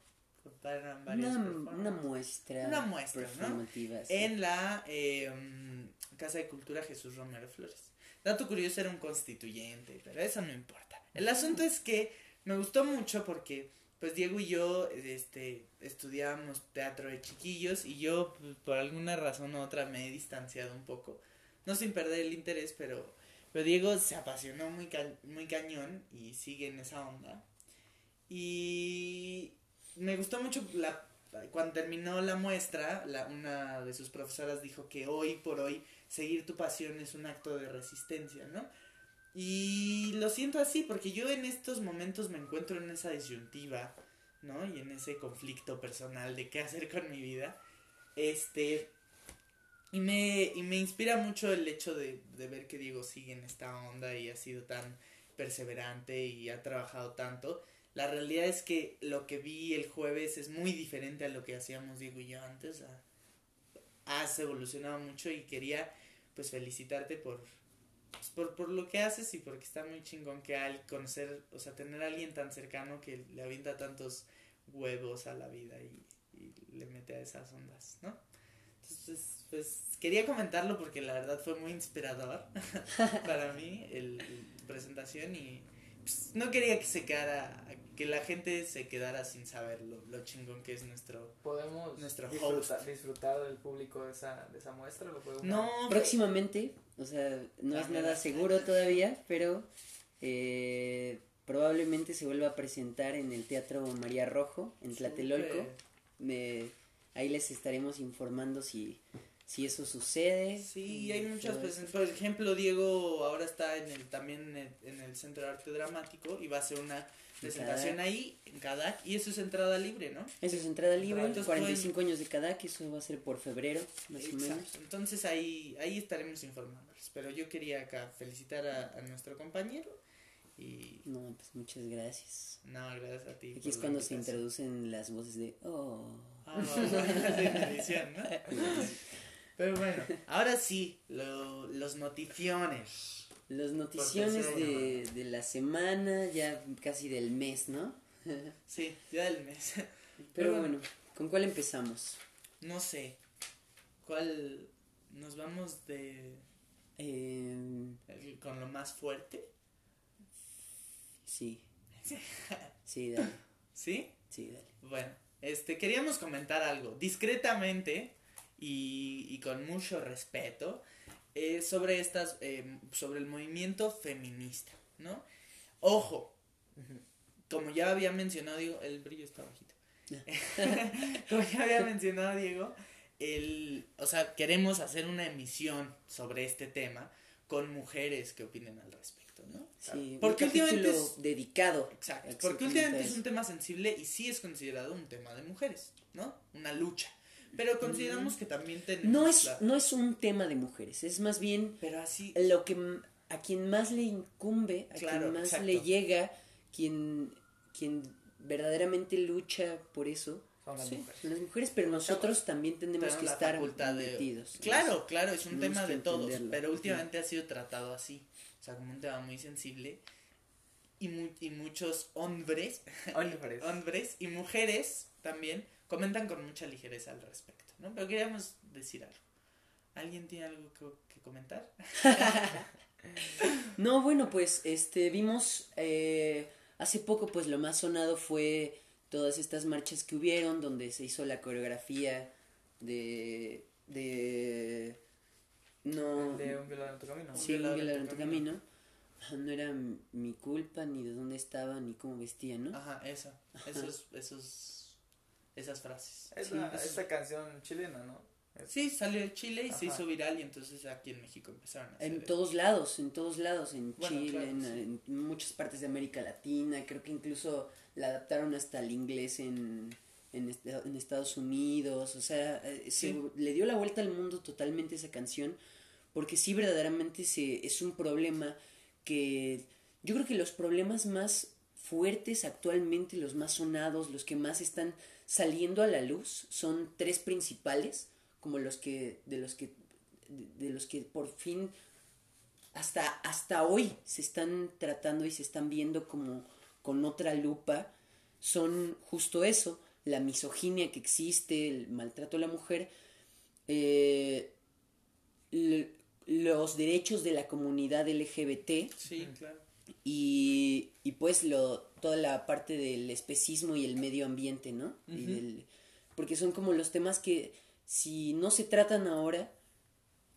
para varias Una, muestra. Una muestra, ¿no? sí. en la eh, mm, Casa de Cultura Jesús Romero Flores. Dato curioso era un constituyente, pero eso no importa. El asunto es que me gustó mucho porque pues Diego y yo este estudiábamos teatro de chiquillos y yo pues, por alguna razón u otra me he distanciado un poco. No sin perder el interés, pero pero Diego se apasionó muy ca- muy cañón y sigue en esa onda. Y me gustó mucho la cuando terminó la muestra, la, una de sus profesoras dijo que hoy por hoy seguir tu pasión es un acto de resistencia, ¿no? Y lo siento así porque yo en estos momentos me encuentro en esa disyuntiva, ¿no? Y en ese conflicto personal de qué hacer con mi vida. Este. Y me, y me inspira mucho el hecho de, ver que Diego sigue en esta onda y ha sido tan perseverante y ha trabajado tanto. La realidad es que lo que vi el jueves es muy diferente a lo que hacíamos Diego y yo antes. Ha- Has evolucionado mucho y quería pues felicitarte por, por, por lo que haces y porque está muy chingón que al conocer, o sea, tener a alguien tan cercano que le avienta tantos huevos a la vida y, le mete a esas ondas, ¿no? Entonces, pues quería comentarlo porque la verdad fue muy inspirador [LAUGHS] para mí el presentación y pues, no quería que se quedara, que la gente se quedara sin saber lo, lo chingón que es nuestro... Podemos Nuestro disfrutar, host. disfrutar del público de esa, de esa muestra. ¿Lo podemos No, Próximamente, o sea, no es nada seguro todavía, pero eh, probablemente se vuelva a presentar en el Teatro María Rojo, en Tlatelolco. Me- ahí les estaremos informando si, si eso sucede. Sí, y hay muchas presentaciones. Por ejemplo, Diego ahora está en el también en el, en el Centro de Arte Dramático y va a hacer una presentación Cadac. ahí en Cadac y eso es entrada libre, ¿no? Eso es entrada libre, Entonces, 45 años de que eso va a ser por febrero, más o menos. Entonces ahí ahí estaremos informándoles. Pero yo quería acá felicitar a, a nuestro compañero y No, pues muchas gracias. no, gracias a ti. Aquí es cuando se introducen las voces de oh. Ah, bueno, [LAUGHS] de edición, ¿no? [LAUGHS] Pero bueno, ahora sí, lo- los noticiones. Las noticiones de, de la semana, ya casi del mes, ¿no? [LAUGHS] Sí, ya del mes. Pero Pero bueno, ¿con cuál empezamos? No sé. ¿Cuál nos vamos de Eh, el- con lo más fuerte? sí. [LAUGHS] Sí, dale. ¿Sí? Sí, dale. Bueno, este queríamos comentar algo discretamente y, y con mucho respeto eh, sobre estas eh, sobre el movimiento feminista, ¿no? Ojo, como ya había mencionado Diego, el brillo está bajito. [LAUGHS] como ya había mencionado Diego, el, o sea, queremos hacer una emisión sobre este tema con mujeres que opinen al respecto, ¿no? Sí, Porque un últimamente es- dedicado. Exacto, porque últimamente es un tema sensible y sí es considerado un tema de mujeres, ¿no? Una lucha. Pero consideramos que también tenemos No es, la- no es un tema de mujeres, es más bien Pero así... lo que a quien más le incumbe, a Claro, quien más exacto. le llega, quien, quien verdaderamente lucha por eso, Son las Sí. mujeres. las mujeres, pero nosotros también tenemos que estar de- metidos. en Claro, claro, es un tema de todos, pero últimamente ha sido tratado así, o sea, como un tema muy sensible y, mu- y muchos hombres, Hombres. [LAUGHS] hombres y mujeres también comentan con mucha ligereza al respecto, ¿no? Pero queríamos decir algo. ¿Alguien tiene algo que, que comentar? [LAUGHS] No, bueno, pues este vimos eh, hace poco pues lo más sonado fue todas estas marchas que hubieron donde se hizo la coreografía de de no De un violador en tu camino. sí, un violador en violador tu en tu camino. camino. Ajá, No era mi culpa ni de dónde estaba ni cómo vestía, ¿no? Ajá, eso, esos, esos, esas frases. Es Sí, la- esta canción chilena, ¿no? Es- Sí, salió de Chile y se hizo viral y entonces aquí en México empezaron a hacer En eso. todos lados, en todos lados, en Bueno, Chile, claro, en, sí. en muchas partes de América Latina, creo que incluso la adaptaron hasta el inglés en, en, est- en Estados Unidos, o sea, eh, se- le dio la vuelta al mundo totalmente esa canción, porque sí verdaderamente se, es un problema que yo creo que los problemas más fuertes actualmente, los más sonados, los que más están saliendo a la luz, son tres principales, como los que, de los que, de, los que por fin hasta, hasta hoy se están tratando y se están viendo como con otra lupa, son justo eso, la misoginia que existe, el maltrato a la mujer, eh, los derechos de la comunidad LGBT Sí, claro. Y, y pues lo, toda la parte del especismo y el medio ambiente, ¿no? Y del- porque son como los temas que si no se tratan ahora,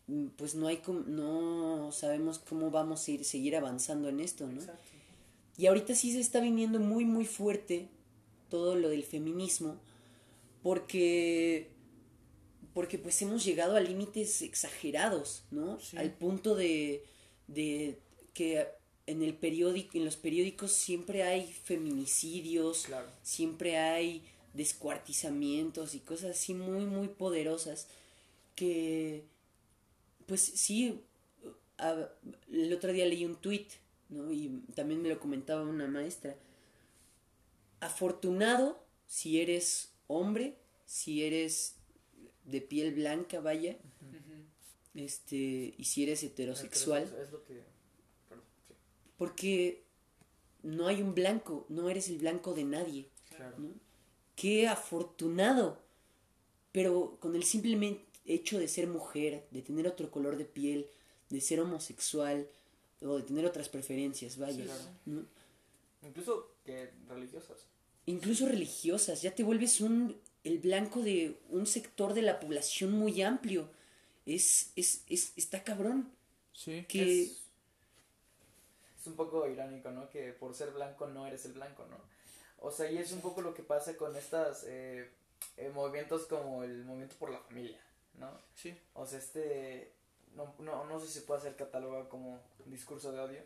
mm, pues no hay com- no sabemos cómo vamos a ir, seguir avanzando en esto, ¿no? Exacto. Y ahorita sí se está viniendo muy muy fuerte todo lo del feminismo porque porque pues hemos llegado a límites exagerados, ¿no? Sí. Al punto de, de que en el periódico, en los periódicos siempre hay feminicidios, Claro. siempre hay descuartizamientos y cosas así muy muy poderosas que pues sí a- el otro día leí un tweet ¿no? y también me lo comentaba una maestra afortunado si eres hombre si eres de piel blanca vaya este y si eres heterosexual Es lo que. Porque no hay un blanco no eres el blanco de nadie claro. ¿no? Qué afortunado. Pero con el simple hecho de ser mujer, de tener otro color de piel, de ser homosexual o de tener otras preferencias, vaya. Sí, claro. ¿no? Incluso que religiosas. Incluso religiosas, ya te vuelves un el blanco de un sector de la población muy amplio. Es, es, es está cabrón. Sí. Que Es, es un poco irónico, ¿no? Que por ser blanco no eres el blanco, ¿no? O sea, y es un poco lo que pasa con estas eh, eh, movimientos como el movimiento por la familia, ¿no? Sí. O sea, este, no, no, no sé si se puede hacer catalogado como discurso de odio,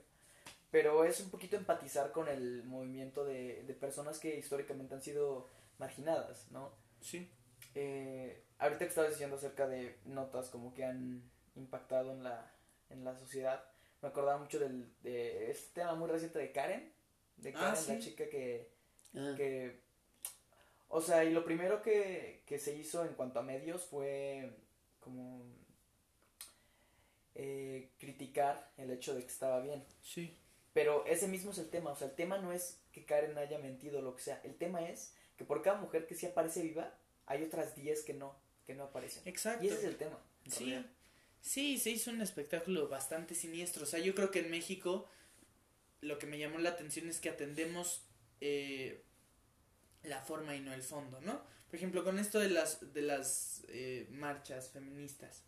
pero es un poquito empatizar con el movimiento de, de personas que históricamente han sido marginadas, ¿no? Sí. Eh, ahorita que estabas diciendo acerca de notas como que han impactado en la, en la sociedad, me acordaba mucho del, de este tema muy reciente de Karen, de Ah, Karen, sí. la chica que, ah, que, o sea, y lo primero que, que se hizo en cuanto a medios fue como eh, criticar el hecho de que estaba bien. Sí. Pero ese mismo es el tema, o sea, el tema no es que Karen haya mentido o lo que sea, el tema es que por cada mujer que sí aparece viva, hay otras 10 que no, que no aparecen. Exacto. Y ese es el tema. Sí, realidad. Sí, se hizo un espectáculo bastante siniestro. O sea, yo creo que en México lo que me llamó la atención es que atendemos eh, la forma y no el fondo, ¿no? Por ejemplo, con esto de las, de las eh, marchas feministas,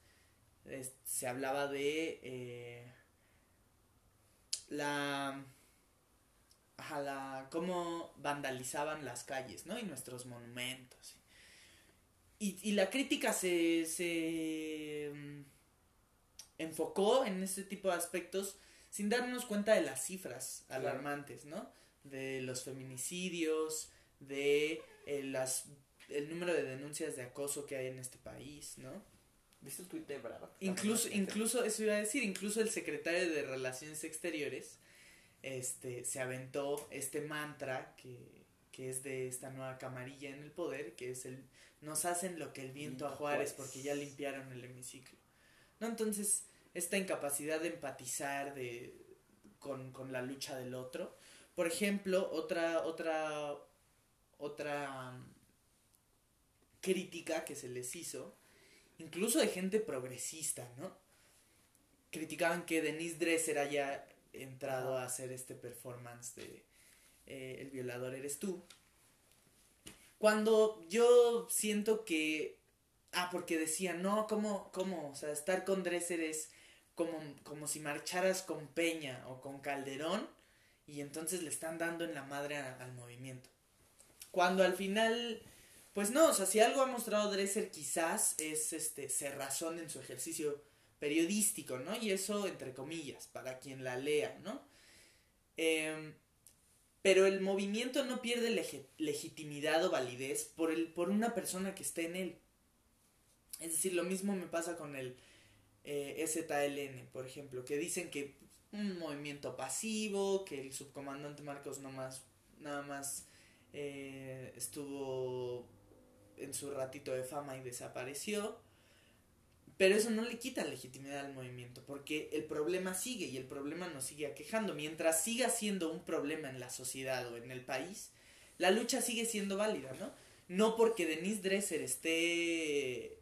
se hablaba de eh, la... Ajá, la... cómo vandalizaban las calles, ¿no? Y nuestros monumentos. Y, y la crítica se, se mm, enfocó en este tipo de aspectos sin darnos cuenta de las cifras alarmantes, ¿no? De los feminicidios, de eh, las, el número de denuncias de acoso que hay en este país, ¿no? ¿Viste el tweet de Brava? Incluso, incluso, eso iba a decir, incluso el secretario de Relaciones Exteriores este, se aventó este mantra que, que es de esta nueva camarilla en el poder, que es el nos hacen lo que el viento a Juárez porque ya limpiaron el hemiciclo. Entonces, esta incapacidad de empatizar de, con, con la lucha del otro. Por ejemplo, otra, otra, otra mm, crítica que se les hizo incluso de gente progresista, ¿no? Criticaban que Denise Dresser haya entrado a hacer este performance de eh, El violador eres tú. Cuando yo siento que... Ah, porque decían, no, ¿cómo, cómo? O sea, estar con Dresser es como, como si marcharas con Peña o con Calderón y entonces le están dando en la madre al movimiento. Cuando al final pues no, o sea, si algo ha mostrado Dresser quizás es este cerrazón en su ejercicio periodístico, ¿no? Y eso entre comillas, para quien la lea, ¿no? Em, pero el movimiento no pierde legitimidad o validez por, el, por una persona que esté en él. Es decir, lo mismo me pasa con el eh, por ejemplo, que dicen que un movimiento pasivo, que el subcomandante Marcos nomás Nada más eh, estuvo en su ratito de fama y desapareció. Pero eso no le quita legitimidad al movimiento, porque el problema sigue y el problema nos sigue aquejando. Mientras siga siendo un problema en la sociedad o en el país, la lucha sigue siendo válida, ¿no? No porque Denise Dresser esté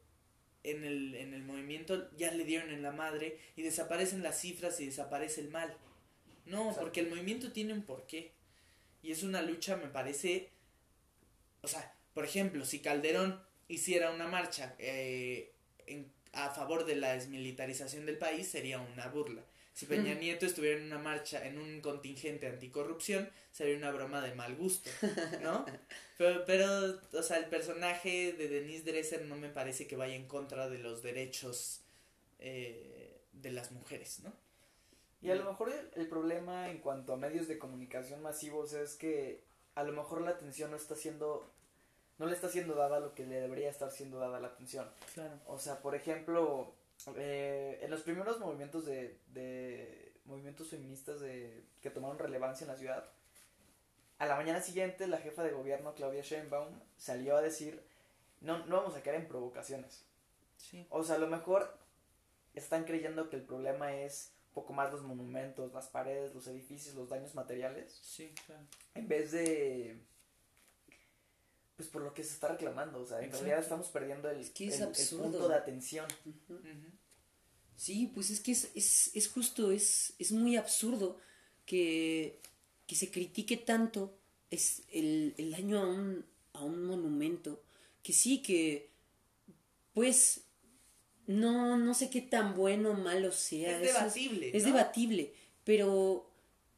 en el, en el movimiento, ya le dieron en la madre y desaparecen las cifras y desaparece el mal. No, Exacto. porque el movimiento tiene un porqué. Y es una lucha, me parece. O sea, por ejemplo, si Calderón hiciera una marcha eh, en- a favor de la desmilitarización del país, sería una burla. Si Peña Nieto estuviera en una marcha, en un contingente anticorrupción, sería una broma de mal gusto, ¿no? [LAUGHS] Pero, pero, o sea, el personaje de Denise Dresser no me parece que vaya en contra de los derechos eh, de las mujeres, ¿no? Y a lo mejor el, el problema en cuanto a medios de comunicación masivos es que a lo mejor la atención no está siendo, no le está siendo dada lo que le debería estar siendo dada la atención. Claro. O sea, por ejemplo, eh, en los primeros movimientos de, de movimientos feministas de, que tomaron relevancia en la ciudad, a la mañana siguiente la jefa de gobierno, Claudia Sheinbaum, salió a decir, no, no vamos a caer en provocaciones. Sí. O sea, a lo mejor están creyendo que el problema es un poco más los monumentos, las paredes, los edificios, los daños materiales, Sí, claro. en vez de... Pues por lo que se está reclamando, o sea, en Exacto. realidad estamos perdiendo el, Es que es el- punto de atención. Sí, pues es que es, es, es justo, es, es muy absurdo que, que se critique tanto es el, el daño a un, a un monumento. Que sí, que pues no, no sé qué tan bueno o malo sea. Es debatible. es ¿no? debatible, pero,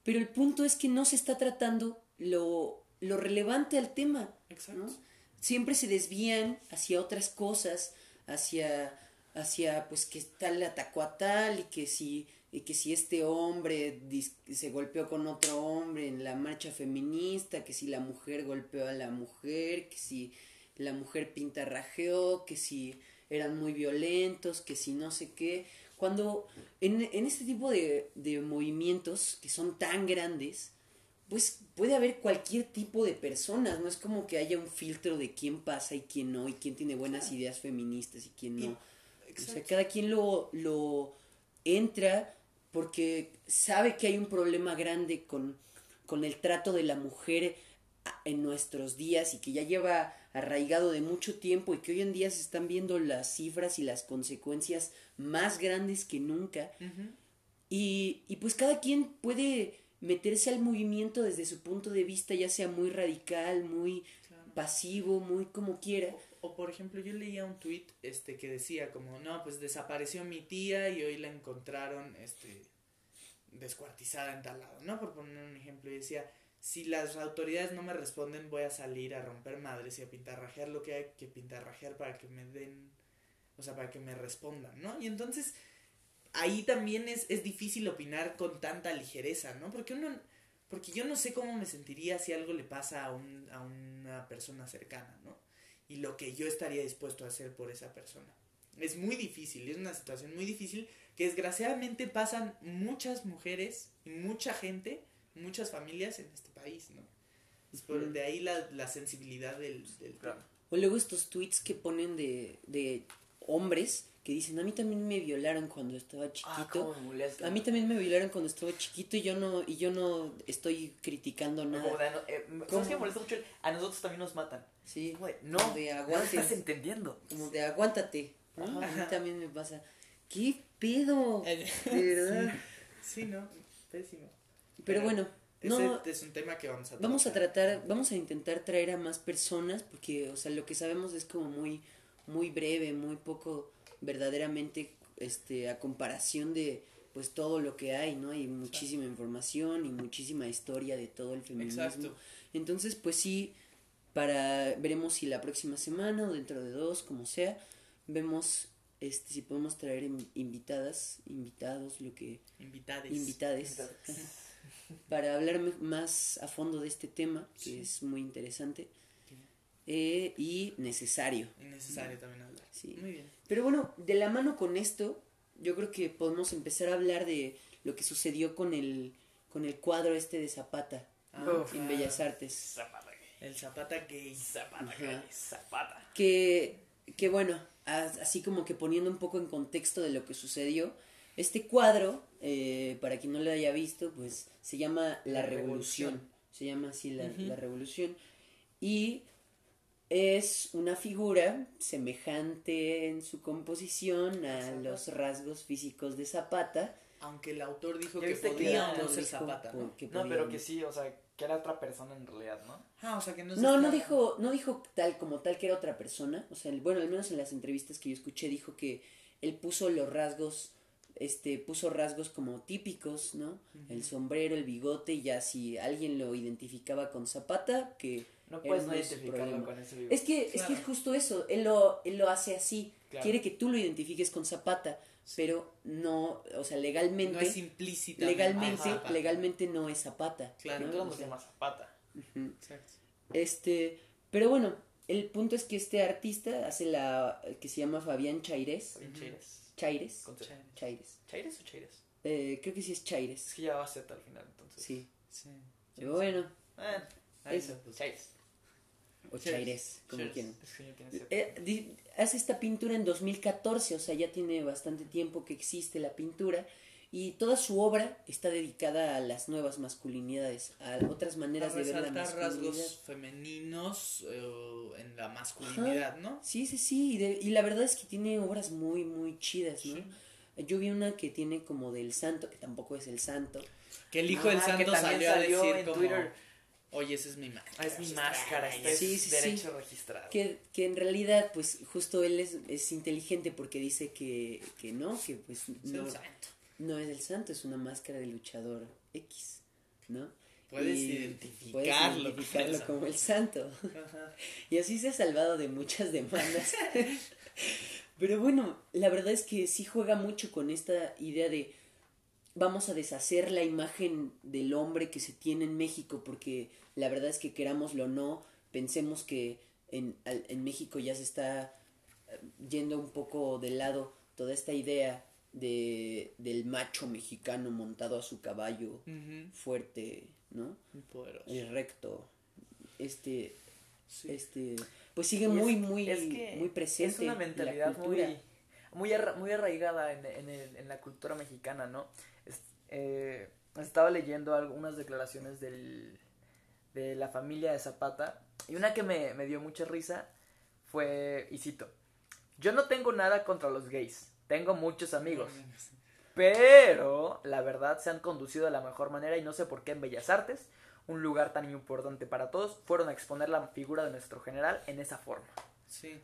pero el punto es que no se está tratando lo, lo relevante al tema. Exacto. ¿no? Siempre se desvían hacia otras cosas, hacia, hacia pues que tal atacó a tal y que si, y que si este hombre dis- se golpeó con otro hombre en la marcha feminista, que si la mujer golpeó a la mujer, que si la mujer pintarrajeó, que si eran muy violentos, que si no sé qué. Cuando en, en este tipo de, de movimientos que son tan grandes, pues puede haber cualquier tipo de personas, no es como que haya un filtro de quién pasa y quién no, y quién tiene buenas ideas feministas y quién no. O sea, cada quien lo, lo entra porque sabe que hay un problema grande con, con el trato de la mujer en nuestros días y que ya lleva arraigado de mucho tiempo y que hoy en día se están viendo las cifras y las consecuencias más grandes que nunca. Y, y pues cada quien puede meterse al movimiento desde su punto de vista, ya sea muy radical, muy Claro. pasivo, muy como quiera. O, o, por ejemplo, yo leía un tweet este que decía como, no, pues desapareció mi tía y hoy la encontraron este descuartizada en tal lado, ¿no? Por poner un ejemplo, y decía, si las autoridades no me responden, voy a salir a romper madres y a pintarrajear lo que hay que pintarrajear para que me den, o sea, para que me respondan, ¿no? Y entonces ahí también es, es difícil opinar con tanta ligereza, ¿no? Porque uno, porque yo no sé cómo me sentiría si algo le pasa a, un, a una persona cercana, ¿no? Y lo que yo estaría dispuesto a hacer por esa persona. Es muy difícil, es una situación muy difícil que desgraciadamente pasan muchas mujeres y mucha gente, muchas familias en este país, ¿no? Es por- de ahí la, la sensibilidad del, del. O luego estos tweets que ponen de, de hombres que dicen, a mí también me violaron cuando estaba Ah, chiquito. a mí también me violaron cuando estaba chiquito y yo no, y yo no estoy criticando Como nada. de, no- eh, ¿Sabes qué me molesta mucho? A nosotros también nos matan. Sí, Como de, no, Como de estás entendiendo. como de aguántate. ¿no? A mí también me pasa. ¿Qué pedo? Eh, [LAUGHS] De verdad. Sí, no, pésimo. Pero bueno, Ese no, es un tema que vamos a vamos a tratar. tratar, vamos a intentar traer a más personas porque, o sea, lo que sabemos es como muy, muy breve, muy poco verdaderamente, este, a comparación de, pues todo lo que hay, ¿no? Hay muchísima información y muchísima historia de todo el feminismo. Exacto. Entonces, pues sí, para veremos si la próxima semana o dentro de dos, como sea, vemos este si podemos traer in- invitadas, invitados, lo que Invitades. invitades para hablar más a fondo de este tema, que Sí. es muy interesante eh, y necesario. Es necesario también hablar. Sí. Muy bien. Pero bueno, de la mano con esto, yo creo que podemos empezar a hablar de lo que sucedió con el, con el cuadro este de Zapata. Uf. en Bellas Artes. Zapata gay. El Zapata gay. Zapata Ajá. gay. Zapata. que, que bueno, as- así como que poniendo un poco en contexto de lo que sucedió, este cuadro, eh, para quien no lo haya visto, pues se llama La, La Revolución. Revolución. Se llama así la Revolución. Y es una figura semejante en su composición a Zapata. los rasgos físicos de Zapata. Aunque el autor dijo ¿Ya que podía no ser Zapata, ¿no? No, pero que sí, o sea, que era otra persona en realidad, ¿no? Ah, o sea que no se No, no dijo, no dijo tal como tal que era otra persona. O sea, bueno, al menos en las entrevistas que yo escuché dijo que él puso los rasgos, este, puso rasgos como típicos, ¿no? El sombrero, el bigote, y ya si alguien lo identificaba con Zapata, que No puedes identificarlo problema. con ese video. Es que, es que es justo eso, él lo, él lo hace así. Claro. Quiere que tú lo identifiques con Zapata, pero no, o sea, legalmente, No es implícita. legalmente, legalmente no es Zapata. Claro, ¿no? Todo el O mundo se llama Zapata. Exacto. Este, pero bueno, el punto es que este artista hace la que se llama Fabián Chaires, Ujú. Chaires. Chaires, Con Z. Chaires. Chaires. ¿Chaires o Chaires? Eh, creo que sí es Es Chaires. que ya va Z al final, entonces. Sí. Sí. Pero bueno, Ahí Eso. Chaires. O Chaires. Chaires, como quieran. Eh, hace esta pintura en 2014, o sea, ya tiene bastante tiempo que existe la pintura y toda su obra está dedicada a las nuevas masculinidades, a otras maneras A de ver la resaltar masculinidad. rasgos femeninos eh, en la masculinidad, ¿no? Sí, sí, sí, y, de- y la verdad es que tiene obras muy, muy chidas, ¿no? Yo vi una que tiene como del santo, que tampoco es el santo. Que el hijo del Ah, que santo salió a decir en como, Twitter. Oye, esa es mi máscara. Ah, es mi máscara, este es Sí, sí, sí. derecho registrado. Que, que en realidad, pues, justo él es, es inteligente porque dice que, que no, que pues Es no, el santo. no es el santo, es una máscara de luchador X, ¿no? Puedes Y identificarlo. puedes identificarlo como como el santo. Ajá. [LAUGHS] Y así se ha salvado de muchas demandas. [LAUGHS] Pero bueno, la verdad es que sí juega mucho con esta idea de vamos a deshacer la imagen del hombre que se tiene en México, porque la verdad es que querámoslo o no, pensemos que en, al- en México ya se está eh, yendo un poco de lado toda esta idea de, del macho mexicano montado a su caballo fuerte, ¿no? Muy poderoso. Y recto. Este, Sí. este, pues sigue Y es- muy, muy, es que muy presente. Es una mentalidad muy, muy, arra- muy arraigada en, en, el- en la cultura mexicana, ¿no? Es- eh, estaba leyendo algunas declaraciones del, de la familia de Zapata y una que me, me dio mucha risa fue, y cito, yo no tengo nada contra los gays, tengo muchos amigos, pero la verdad se han conducido de la mejor manera y no sé por qué en Bellas Artes, un lugar tan importante para todos, fueron a exponer la figura de nuestro general en esa forma. Sí.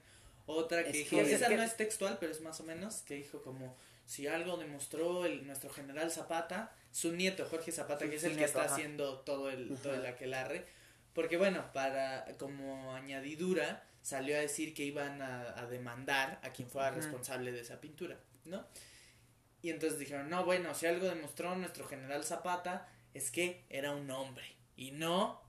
Otra que Es que- esa que- no es textual, pero es más o menos, que dijo como, si algo demostró el, nuestro general Zapata, su nieto Jorge Zapata, que es el que está haciendo todo el, todo el aquelarre, porque bueno, para, como añadidura, salió a decir que iban a, a demandar a quien fuera responsable de esa pintura, ¿no? Y entonces dijeron, no, bueno, si algo demostró nuestro general Zapata, es que era un hombre, y no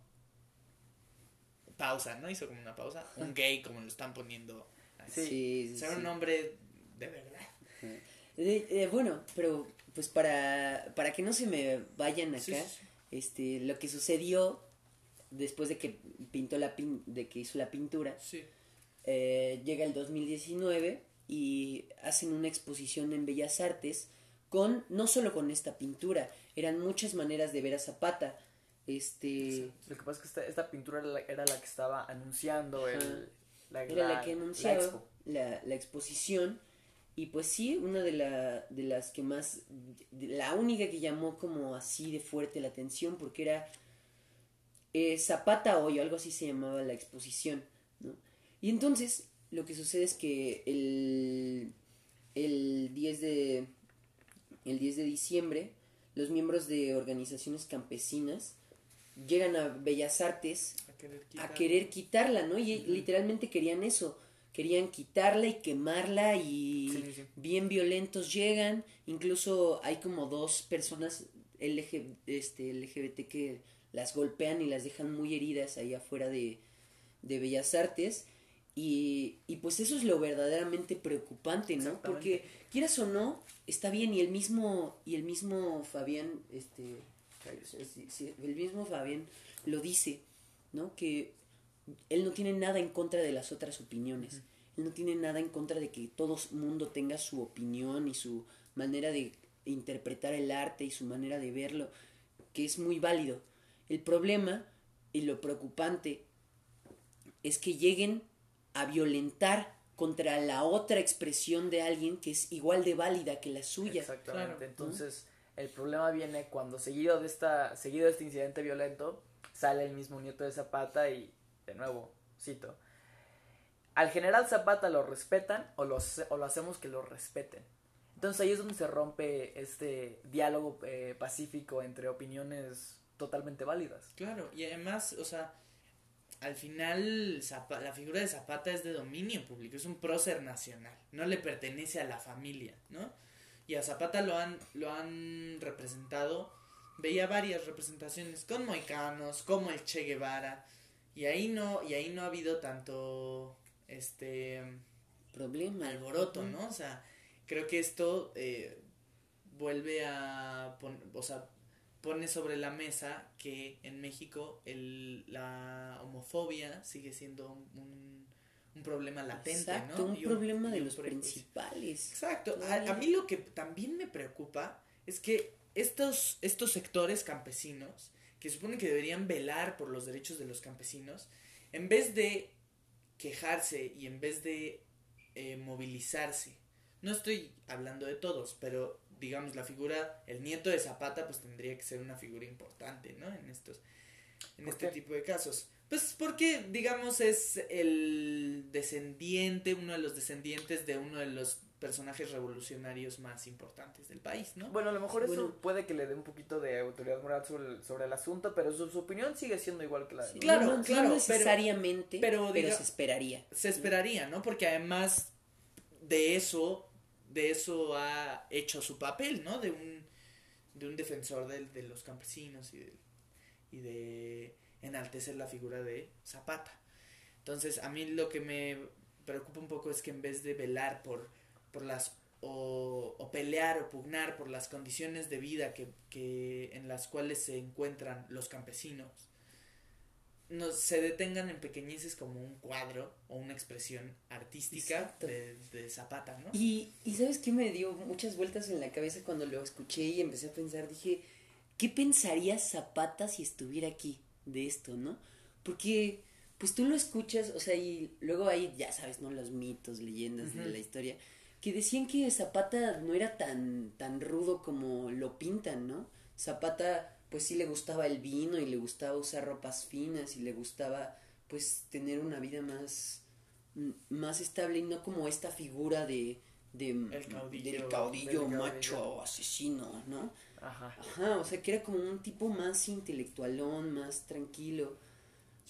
pausa, ¿no? Hizo como una pausa. Un gay, como lo están poniendo. así. Sí. Sí, sí. un hombre de verdad. Eh, eh, bueno, pero pues para, para que no se me vayan acá, Sí, sí, sí. este, lo que sucedió después de que pintó la pin- de que hizo la pintura, Sí. eh, llega el 2019 y hacen una exposición en Bellas Artes con no solo con esta pintura, eran muchas maneras de ver a Zapata. Este, Lo que pasa es que esta, esta pintura era la, era la que estaba anunciando el, la, era la, la- que anunciaba la, la exposición y pues sí, una de, la, de las que más, la única que llamó como así de fuerte la atención porque era eh, Zapata hoy, algo así se llamaba la exposición, ¿no? Y entonces lo que sucede es que el, el 10 de el 10 de diciembre los miembros de organizaciones campesinas llegan a Bellas Artes A querer a quitar. querer quitarla, ¿no? Y literalmente querían eso, querían quitarla y quemarla y Sí, sí, sí. bien violentos llegan, incluso hay como dos personas LG, este, LGBT que las golpean y las dejan muy heridas ahí afuera de, de Bellas Artes y, y pues eso es lo verdaderamente preocupante, ¿no? Porque quieras o no, está bien y el mismo y el mismo Fabián este el mismo Fabián lo dice, ¿no? Que él no tiene nada en contra de las otras opiniones. Él no tiene nada en contra de que todo el mundo tenga su opinión y su manera de interpretar el arte y su manera de verlo, que es muy válido. El problema y lo preocupante es que lleguen a violentar contra la otra expresión de alguien que es igual de válida que la suya. Exactamente. Claro. Entonces, el problema viene cuando seguido de esta seguido de este incidente violento sale el mismo nieto de Zapata y de nuevo, cito, al general Zapata lo respetan o lo, hace- o lo hacemos que lo respeten. Entonces ahí es donde se rompe este diálogo eh, pacífico entre opiniones totalmente válidas. Claro, y además, o sea, al final la figura de Zapata es de dominio público, es un prócer nacional, no le pertenece a la familia, ¿no? Y a Zapata lo han, lo han representado, veía varias representaciones con moicanos, como el Che Guevara, y ahí no, y ahí no ha habido tanto este Problema. alboroto, ¿no? O sea, creo que esto eh, vuelve a pon- o sea, pone sobre la mesa que en México el, la homofobia sigue siendo un, un, un problema latente, Exacto, ¿no? un Y problema de un los principales. Exacto. A, a mí lo que también me preocupa es que estos, estos sectores campesinos, que supone que deberían velar por los derechos de los campesinos, en vez de quejarse y en vez de eh, movilizarse, no estoy hablando de todos, pero digamos la figura, el nieto de Zapata, pues tendría que ser una figura importante, ¿no? En estos, en ¿Por este qué? tipo de casos. Pues porque, digamos, es el descendiente, uno de los descendientes de uno de los personajes revolucionarios más importantes del país, ¿no? Bueno, a lo mejor eso puede que le dé un poquito de autoridad moral sobre el, sobre el asunto, pero su, su opinión sigue siendo igual que la de Sí, Claro, no, no claro, pero- necesariamente, pero pero, diga- se esperaría. se esperaría, ¿no? Porque además de eso, de eso ha hecho su papel, ¿no? De un, de un defensor del- de, los campesinos y de, y de enaltecer la figura de Zapata. Entonces, a mí lo que me preocupa un poco es que en vez de velar por, por las o, o pelear o pugnar por las condiciones de vida que, que en las cuales se encuentran los campesinos, no se detengan en pequeñeces como un cuadro o una expresión artística de, de Zapata, ¿no? Y, y ¿sabes qué me dio muchas vueltas en la cabeza cuando lo escuché y empecé a pensar? Dije, ¿qué pensaría Zapata si estuviera aquí de esto, no? Porque, pues tú lo escuchas, o sea, y luego hay, ya sabes, ¿no? Los mitos, leyendas de Ujú. la historia, que decían que Zapata no era tan, tan rudo como lo pintan, ¿no? Zapata, pues sí le gustaba el vino y le gustaba usar ropas finas y le gustaba, pues, tener una vida más más estable y no como esta figura de, de El caudillo, del caudillo del macho caudillo. asesino, ¿no? Ajá. Ajá, o sea que era como un tipo más intelectualón, más tranquilo,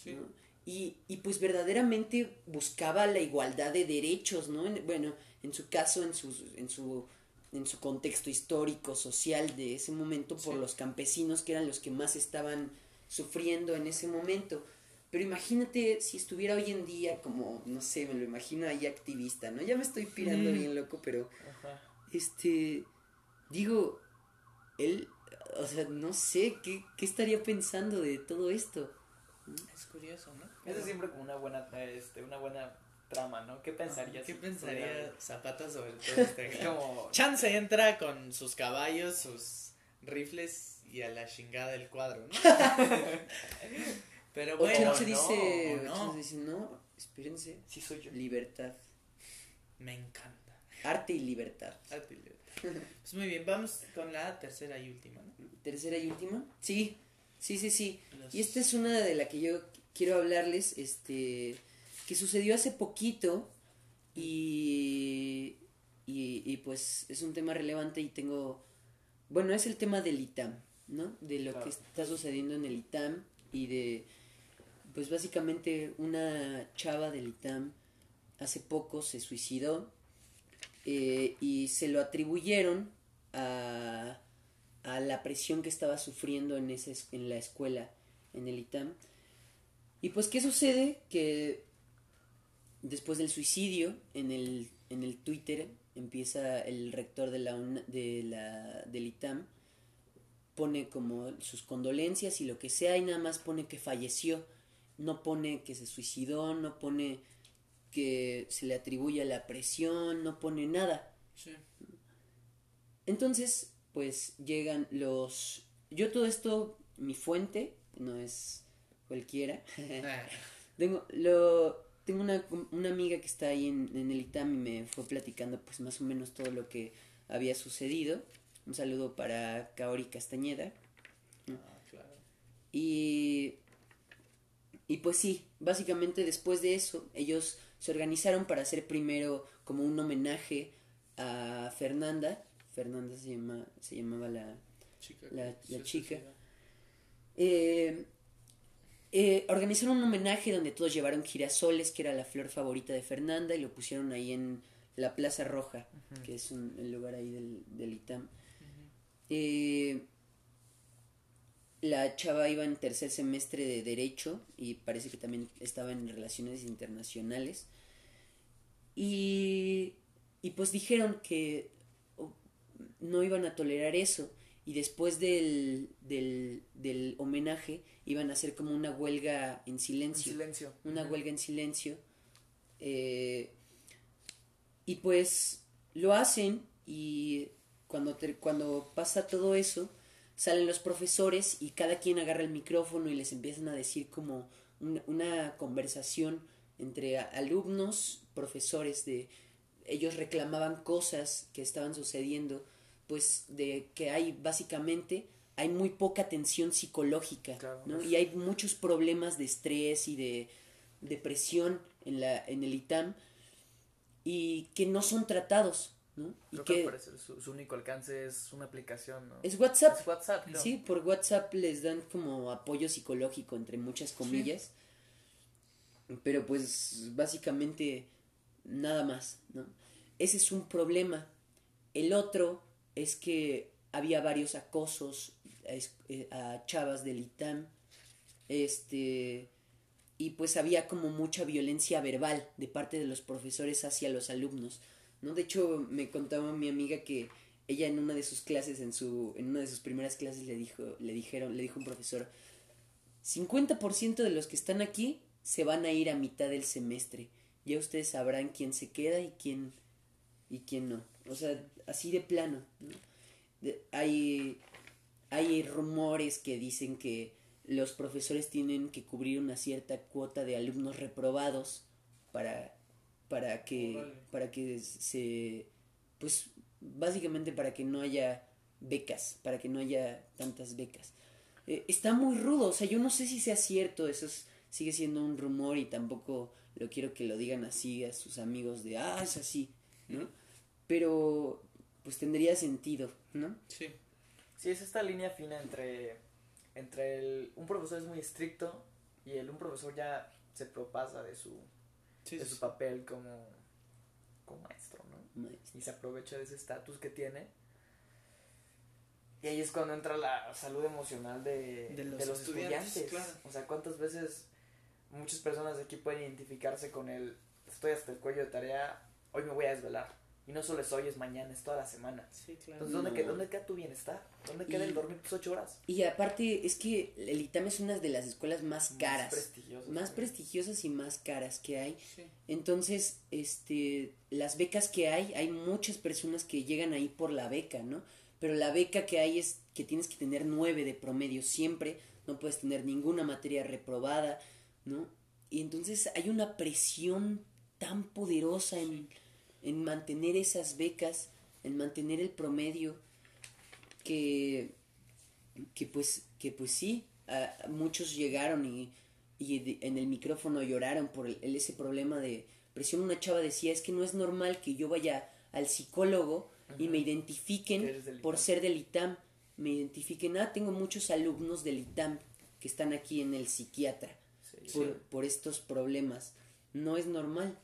Sí. ¿no? Y, y pues verdaderamente buscaba la igualdad de derechos, ¿no? En- bueno, en su caso, en su, en su, en su contexto histórico, social de ese momento, por Sí. los campesinos que eran los que más estaban sufriendo en ese momento. Pero imagínate si estuviera hoy en día como, no sé, me lo imagino ahí activista, ¿no? Ya me estoy pirando Mm. bien loco, pero Ajá. este, digo, él, o sea, no sé, ¿qué, qué estaría pensando de todo esto? Es curioso, ¿no? Esa es siempre como una buena, este, una buena trama, ¿no? ¿Qué pensarías? ¿Qué si pensaría pudiera- Zapata sobre todo [LAUGHS] este como... Chance entra con sus caballos, sus rifles y a la chingada del cuadro, ¿no? [LAUGHS] Pero O bueno, chance no, dice, o no. chance dice, no, espérense, Sí soy yo. libertad, Me encanta. arte y libertad. Arte y libertad. Pues muy bien, vamos con la tercera y última, ¿no? Tercera y última, sí, sí, sí, sí. Los- Y esta es una de la que yo quiero hablarles, este, que sucedió hace poquito y, y, y, pues es un tema relevante y tengo, bueno, es el tema del ITAM, ¿no? De lo Claro. que está sucediendo en el ITAM y de, pues básicamente una chava del ITAM hace poco se suicidó eh, y se lo atribuyeron a, a la presión que estaba sufriendo en, ese, es- en la escuela, en el ITAM. Y pues, ¿qué sucede? Que después del suicidio, en el, en el Twitter empieza el rector de la, UNA- de la del ITAM pone como sus condolencias y lo que sea y nada más pone que falleció. No pone que se suicidó, no pone que se le atribuye la presión, no pone nada. Sí. Entonces, pues llegan los... Yo todo esto, mi fuente, no es cualquiera. Ah, [LAUGHS] tengo lo, tengo una, una amiga que está ahí en, en el ITAM y me fue platicando pues más o menos todo lo que había sucedido. Un saludo para Kaori Castañeda. ah, claro. Y, y pues sí, básicamente después de eso, ellos se organizaron para hacer primero como un homenaje a Fernanda. Fernanda se, llama, se llamaba la, Chica. La- la chica. Eh, eh, organizaron un homenaje donde todos llevaron girasoles, que era la flor favorita de Fernanda, y lo pusieron ahí en la Plaza Roja, que es un, el lugar ahí del, del ITAM. Eh, la chava iba en tercer semestre de Derecho y parece que también estaba en Relaciones Internacionales. Y, y pues dijeron que oh, no iban a tolerar eso. Y después del, del, del homenaje iban a hacer como una huelga en En silencio. Una huelga en silencio. Eh, y pues lo hacen y cuando, te- cuando pasa todo eso, salen los profesores y cada quien agarra el micrófono y les empiezan a decir como una, una conversación entre alumnos, profesores de... Ellos reclamaban cosas que estaban sucediendo, pues de que hay básicamente hay muy poca atención psicológica, Claro. ¿no? Y hay muchos problemas de estrés y de depresión en la en el ITAM y que no son tratados, ¿no? Y Creo que, que parecer su, su único alcance es una aplicación, ¿no? es WhatsApp. Es WhatsApp, creo. Sí, por WhatsApp les dan como apoyo psicológico entre muchas comillas. Pero pues básicamente nada más, ¿no? Ese es un problema. El otro es que había varios acosos a, eh, a chavas del ITAM. Este y pues había como mucha violencia verbal de parte de los profesores hacia los alumnos, ¿no? De hecho, me contaba mi amiga que ella en una de sus clases, en su, en una de sus primeras clases le dijo, le dijeron, le dijo un profesor, 50% de los que están aquí se van a ir a mitad del semestre. Ya ustedes sabrán quién se queda y quién y quién no. O sea, así de plano. ¿no? De- hay, hay rumores que dicen que los profesores tienen que cubrir una cierta cuota de alumnos reprobados para, para que Órale. para que se pues básicamente para que no haya becas, para que no haya tantas becas. Eh, está muy rudo, o sea, yo no sé si sea cierto, eso es- sigue siendo un rumor y tampoco lo quiero que lo digan así a sus amigos de, ah, es así, ¿no? Pero, pues tendría sentido, ¿no? Sí. Sí, es esta línea fina entre, entre el, un profesor es muy estricto y el un profesor ya se propasa de su, Sí, de su sí. papel como, como maestro, ¿no? Maestro. Y se aprovecha de ese estatus que tiene. Y ahí es cuando entra la salud emocional de, De los de los estudiantes, estudiantes. claro. O sea, cuántas veces muchas personas de aquí pueden identificarse con el estoy hasta el cuello de tarea, hoy me voy a desvelar. Y no solo es hoy, es mañana, es toda la semana. Sí, claro. Entonces, ¿dónde, No. queda, ¿dónde queda tu bienestar? ¿Dónde queda Y- el dormir tus ocho horas? Y aparte es que el ITAM es una de las escuelas más caras, Más prestigiosas. más prestigiosas y más caras que hay. Sí. Entonces, este, las becas que hay, hay muchas personas que llegan ahí por la beca, ¿no? Pero la beca que hay es que tienes que tener nueve de promedio siempre, no puedes tener ninguna materia reprobada, ¿no? Y entonces hay una presión tan poderosa en, en mantener esas becas, en mantener el promedio, que, que pues, que pues sí, a- muchos llegaron y, y de- en el micrófono lloraron por el- el- ese problema de presión. Una chava decía, es que no es normal que yo vaya al psicólogo y me Que identifiquen por ser del ITAM. Me identifiquen, ah, tengo muchos alumnos del ITAM que están aquí en el psiquiatra Sí. por, por estos problemas. No es normal.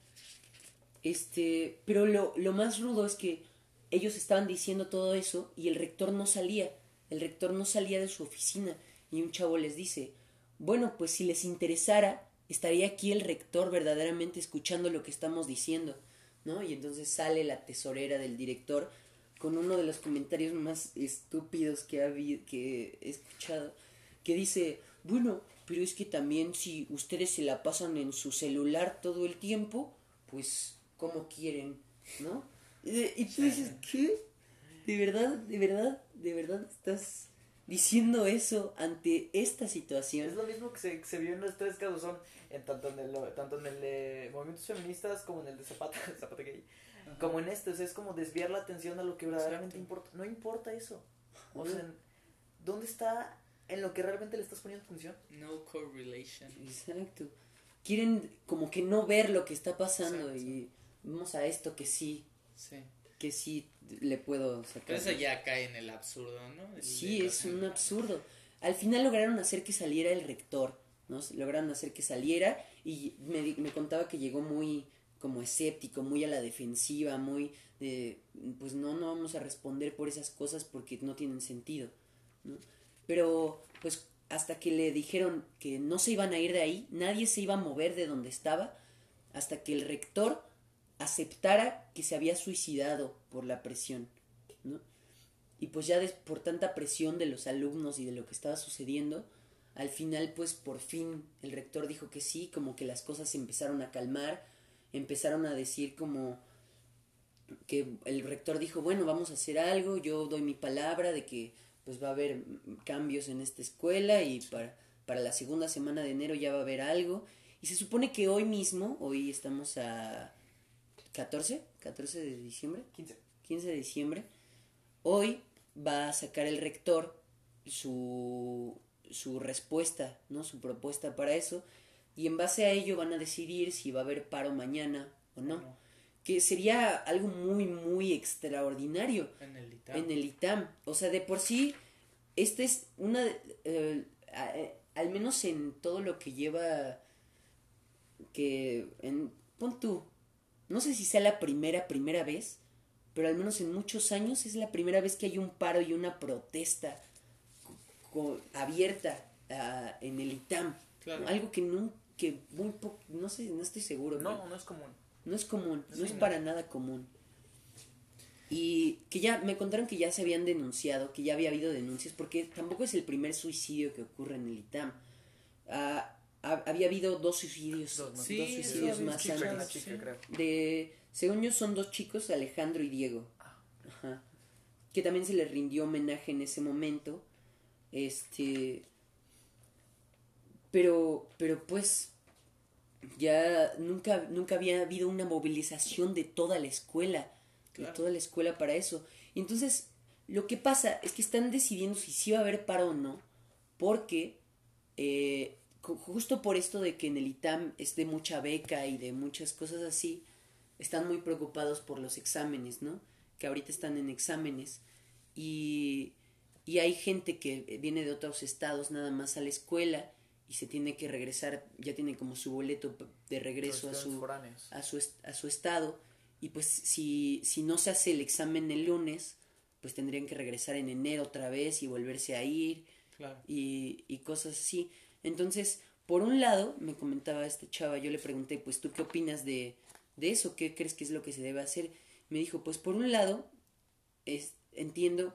Este, pero lo, lo más rudo es que ellos estaban diciendo todo eso y el rector no salía. El rector no salía de su oficina y un chavo les dice, bueno, pues si les interesara, estaría aquí el rector verdaderamente escuchando lo que estamos diciendo, ¿no? Y entonces sale la tesorera del director con uno de los comentarios más estúpidos que, ha que he escuchado, que dice, bueno, pero es que también si ustedes se la pasan en su celular todo el tiempo, pues, ¿cómo quieren? ¿No? Y, tú dices, ¿qué? ¿De verdad, de verdad, de verdad estás diciendo eso ante esta situación? Es lo mismo que se, que se vio en los tres casos, son en tanto en el, tanto en el de movimientos feministas como en el de Zapata, [LAUGHS] Zapata gay, como en este, o sea, es como desviar la atención a lo que verdaderamente Exacto. importa. No importa eso. O sea, ¿dónde está en lo que realmente le estás poniendo atención? No correlation. Exacto. Quieren como que no ver lo que está pasando Exacto. y vamos a esto que sí, Sí. que sí le puedo sacar. Pero eso ya cae en el absurdo, ¿no? El Sí, es un absurdo. Al final lograron hacer que saliera el rector, ¿no? Lograron hacer que saliera y me, me contaba que llegó muy como escéptico, muy a la defensiva, muy de, pues no, no vamos a responder por esas cosas porque no tienen sentido, ¿no? Pero pues hasta que le dijeron que no se iban a ir de ahí, nadie se iba a mover de donde estaba, hasta que el rector aceptara que se había suicidado por la presión, ¿no? Y pues ya por tanta presión de los alumnos y de lo que estaba sucediendo, al final pues por fin el rector dijo que sí, como que las cosas se empezaron a calmar, empezaron a decir como que el rector dijo, bueno, vamos a hacer algo, yo doy mi palabra de que pues va a haber cambios en esta escuela y para, para la segunda semana de enero ya va a haber algo. Y se supone que hoy mismo, hoy estamos a 14, 14 de diciembre, 15. 15 de diciembre, hoy va a sacar el rector su, su respuesta, ¿no? Su propuesta para eso. Y en base a ello van a decidir si va a haber paro mañana o no. No. Que sería algo muy, muy extraordinario En el ITAM. en el ITAM. O sea, de por sí, esta es una... eh, a- eh, al menos en todo lo que lleva... Que... En, pon tú. No sé si sea la primera, primera vez. Pero al menos en muchos años es la primera vez que hay un paro y una protesta abierta ah, en el ITAM. Claro. Algo que no... Que muy poco... No sé, no estoy seguro. No, no es común. no es común, no Sí, es no. para nada común. Y que ya me contaron que ya se habían denunciado, que ya había habido denuncias, porque tampoco es el primer suicidio que ocurre en el ITAM. Ah, había habido dos suicidios, Dos dos, más. Sí, suicidios más antes. Chica, creo. De, según yo son dos chicos, Alejandro y Diego. Ajá. Que también se les rindió homenaje en ese momento. Este. Pero, pero pues. Ya nunca, nunca había habido una movilización de toda la escuela. Claro. De toda la escuela para eso. Y entonces, lo que pasa es que están decidiendo si sí va a haber paro o no. Porque. eh, justo por esto de que en el ITAM es de mucha beca y de muchas cosas así, están muy preocupados por los exámenes, ¿no? Que ahorita están en exámenes. Y, y hay gente que viene de otros estados nada más a la escuela y se tiene que regresar, ya tiene como su boleto de regreso a su, a su, a su estado. Y pues si, si no se hace el examen el lunes, pues tendrían que regresar en enero otra vez y volverse a ir Claro. y, y cosas así. Entonces, por un lado, me comentaba esta chava, yo le pregunté, pues tú qué opinas de, de eso, qué crees que es lo que se debe hacer. Me dijo, pues por un lado, es, entiendo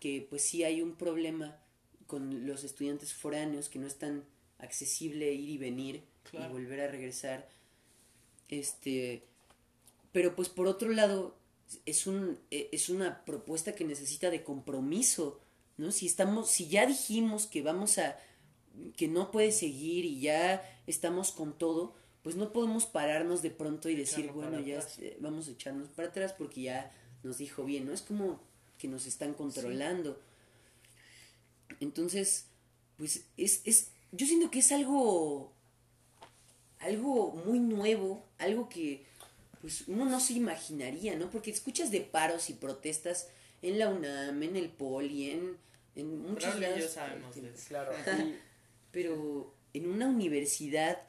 que pues sí hay un problema con los estudiantes foráneos, que no es tan accesible ir y venir Claro. y volver a regresar. Este, pero pues por otro lado, es un e- es una propuesta que necesita de compromiso, ¿no? Si estamos si ya dijimos que vamos a que no puede seguir y ya estamos con todo, pues no podemos pararnos de pronto y decir, Echarlo bueno, ya este, vamos a echarnos para atrás porque ya nos dijo bien, ¿no? Es como que nos están controlando. Entonces, pues es, es, yo siento que es algo, algo muy nuevo, algo que pues uno no se imaginaría, ¿no? Porque escuchas de paros y protestas en la UNAM, en el Poli, en, en muchos lados. sabemos de eso. Claro. [LAUGHS] Pero en una universidad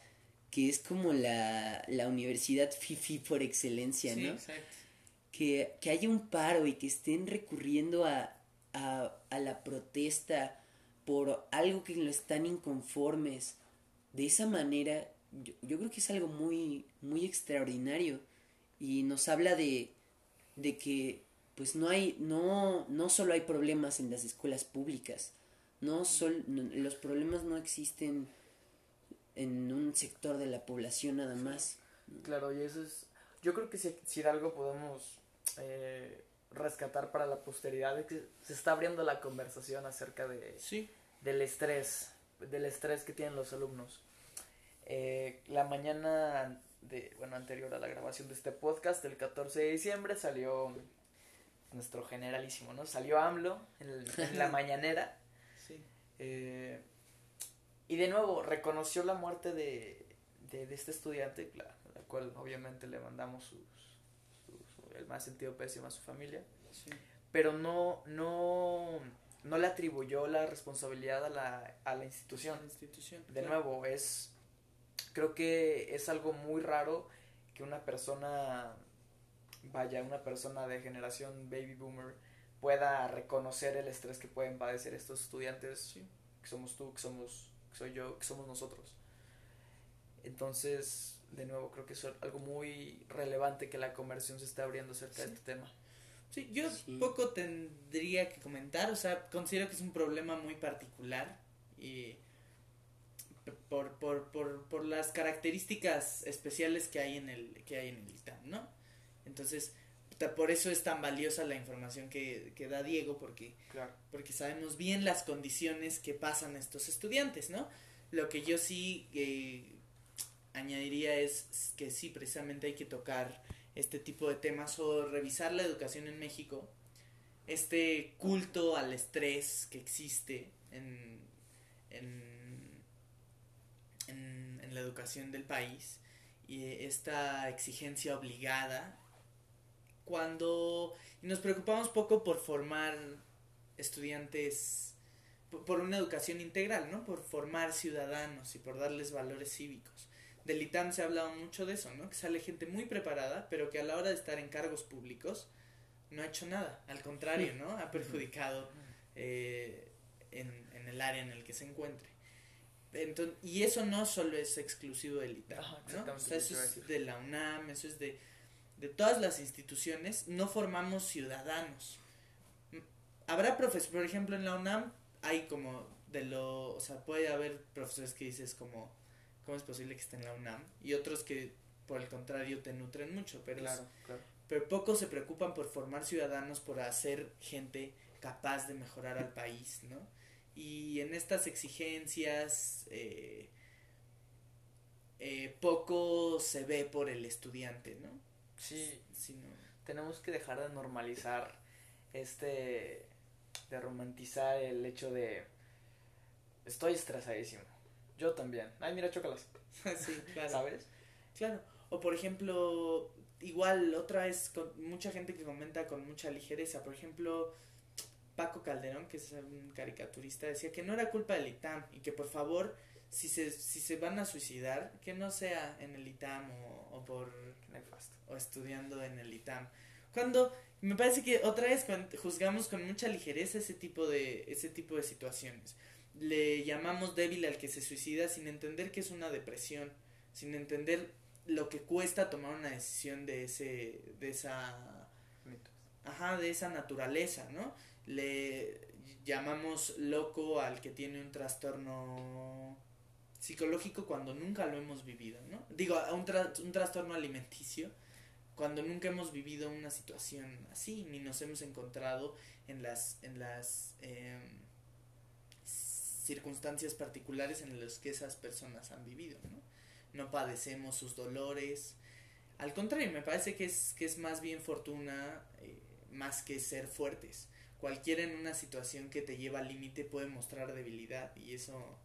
que es como la, la universidad FIFI por excelencia, Sí, ¿no? exacto. que, que haya un paro y que estén recurriendo a, a, a la protesta por algo que no están inconformes. De esa manera, yo, yo creo que es algo muy, muy extraordinario. Y nos habla de, de que pues no hay, no, no solo hay problemas en las escuelas públicas, no sol, no- los problemas no existen en un sector de la población nada más. Claro, y eso es. Yo creo que si, si de algo podemos eh, rescatar para la posteridad es que se está abriendo la conversación acerca de, Sí. del estrés, del estrés que tienen los alumnos. Eh, la mañana de, bueno, anterior a la grabación de este podcast, el 14 de diciembre, salió nuestro generalísimo, ¿no? Salió AMLO en, el- en la [LAUGHS] mañanera. Eh, y de nuevo, reconoció la muerte de, de, de este estudiante, la, la cual obviamente le mandamos sus, sus- el más sentido pésimo a su familia Sí. pero no, no, no le atribuyó la responsabilidad a la, a la institución. La institución. De claro. nuevo, es, creo que es algo muy raro que una persona, vaya, una persona de generación baby boomer pueda reconocer el estrés que pueden padecer estos estudiantes, Sí. que somos tú, que somos, que soy yo, que somos nosotros. Entonces, de nuevo, creo que es algo muy relevante que la conversión se está abriendo acerca de Sí. este tema. Sí, yo Sí. poco tendría que comentar, o sea, considero que es un problema muy particular y por, por, por, por las características especiales que hay en el que hay en el ITAM, ¿no? Entonces, por eso es tan valiosa la información que, que da Diego, porque Claro. porque sabemos bien las condiciones que pasan estos estudiantes, ¿no? Lo que yo sí eh, añadiría es que sí, precisamente hay que tocar este tipo de temas o revisar la educación en México, este culto al estrés que existe en, en, en, en la educación del país y esta exigencia obligada cuando nos preocupamos poco por formar estudiantes por- una educación integral, ¿no? Por formar ciudadanos y por darles valores cívicos. Del ITAM se ha hablado mucho de eso, ¿no? Que sale gente muy preparada, pero que a la hora de estar en cargos públicos no ha hecho nada. Al contrario, ¿no? Ha perjudicado eh, en, en el área en el que se encuentre. Enton- y eso no solo es exclusivo del ITAM, ¿no? O sea, eso es de la UNAM, eso es de, de todas las instituciones. No formamos ciudadanos. Habrá profesores, por ejemplo, en la UNAM hay como de lo, o sea, puede haber profesores que dices como, ¿cómo es posible que esté en la UNAM? Y otros que, por el contrario, te nutren mucho, pero, es- claro. pero pocos se preocupan por formar ciudadanos, por hacer gente capaz de mejorar al país, ¿no? Y en estas exigencias, eh, eh, poco se ve por el estudiante, ¿no? Sí, Sino, tenemos que dejar de normalizar este de romantizar el hecho de estoy estresadísimo yo también ay mira chócalas [LAUGHS] sí, claro. sabes Claro. O por ejemplo, igual otra vez con mucha gente que comenta con mucha ligereza. Por ejemplo, Paco Calderón, que es un caricaturista, decía que no era culpa del ITAM y que por favor, si se, si se van a suicidar, que no sea en el ITAM o, o por nefasto. o estudiando en el ITAM. Cuando me parece que otra vez juzgamos con mucha ligereza ese tipo de ese tipo de situaciones. Le llamamos débil al que se suicida sin entender que es una depresión, sin entender lo que cuesta tomar una decisión de ese de esa ajá, de esa naturaleza, ¿no? Le llamamos loco al que tiene un trastorno psicológico cuando nunca lo hemos vivido, ¿no? Digo, a un, tra- un trastorno alimenticio cuando nunca hemos vivido una situación así, ni nos hemos encontrado en las, en las em, circunstancias particulares en las que esas personas han vivido, ¿no? No padecemos sus dolores, al contrario, me parece que es, que es más bien fortuna eh, más que ser fuertes. Cualquiera en una situación que te lleva al límite puede mostrar debilidad y eso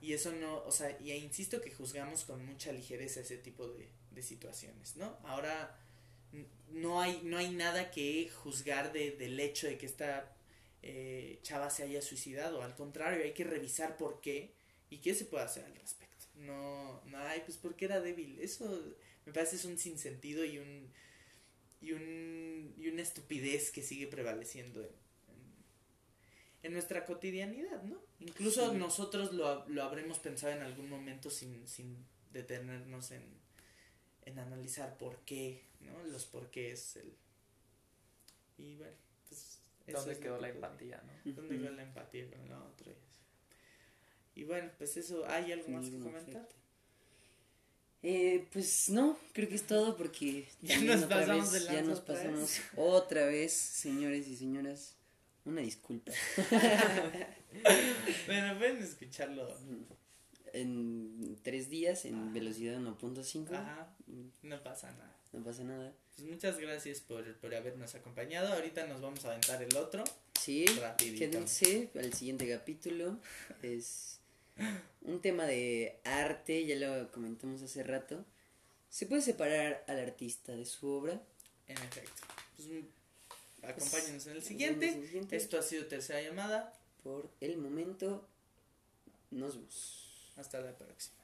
y eso no, o sea, y insisto que juzgamos con mucha ligereza ese tipo de, de situaciones, ¿no? Ahora no hay no hay nada que juzgar de, del hecho de que esta eh, chava se haya suicidado, al contrario, hay que revisar por qué y qué se puede hacer al respecto. No, no, ay, pues porque era débil. Eso me parece es un sinsentido y un y un y una estupidez que sigue prevaleciendo en, en, en nuestra cotidianidad, ¿no? Incluso Sí. nosotros lo, lo habremos pensado en algún momento sin, sin detenernos en, en analizar por qué, ¿no? Los porqués, el... Y bueno, pues... eso ¿Dónde es quedó que la empatía, no? ¿Dónde quedó la empatía con la otra? Y, bueno, pues eso, ¿hay algo más que comentar? Eh, pues no, creo que es todo porque [LAUGHS] Ya nos pasamos vez- de ya nos otra vez. pasamos otra vez, señores y señoras. Una disculpa. [LAUGHS] Bueno, pueden escucharlo. En tres días en Ah. velocidad 1.5. Ajá, no pasa nada. No pasa nada. Pues muchas gracias por, por habernos acompañado. Ahorita nos vamos a aventar el otro. Sí, Rapidito. quédense al siguiente capítulo. [LAUGHS] Es un tema de arte, ya lo comentamos hace rato. Se puede separar al artista de su obra. En efecto. Pues, acompáñenos en el siguiente. siguiente. Esto ha sido tercera llamada. Por el momento, nos vemos. Hasta la próxima.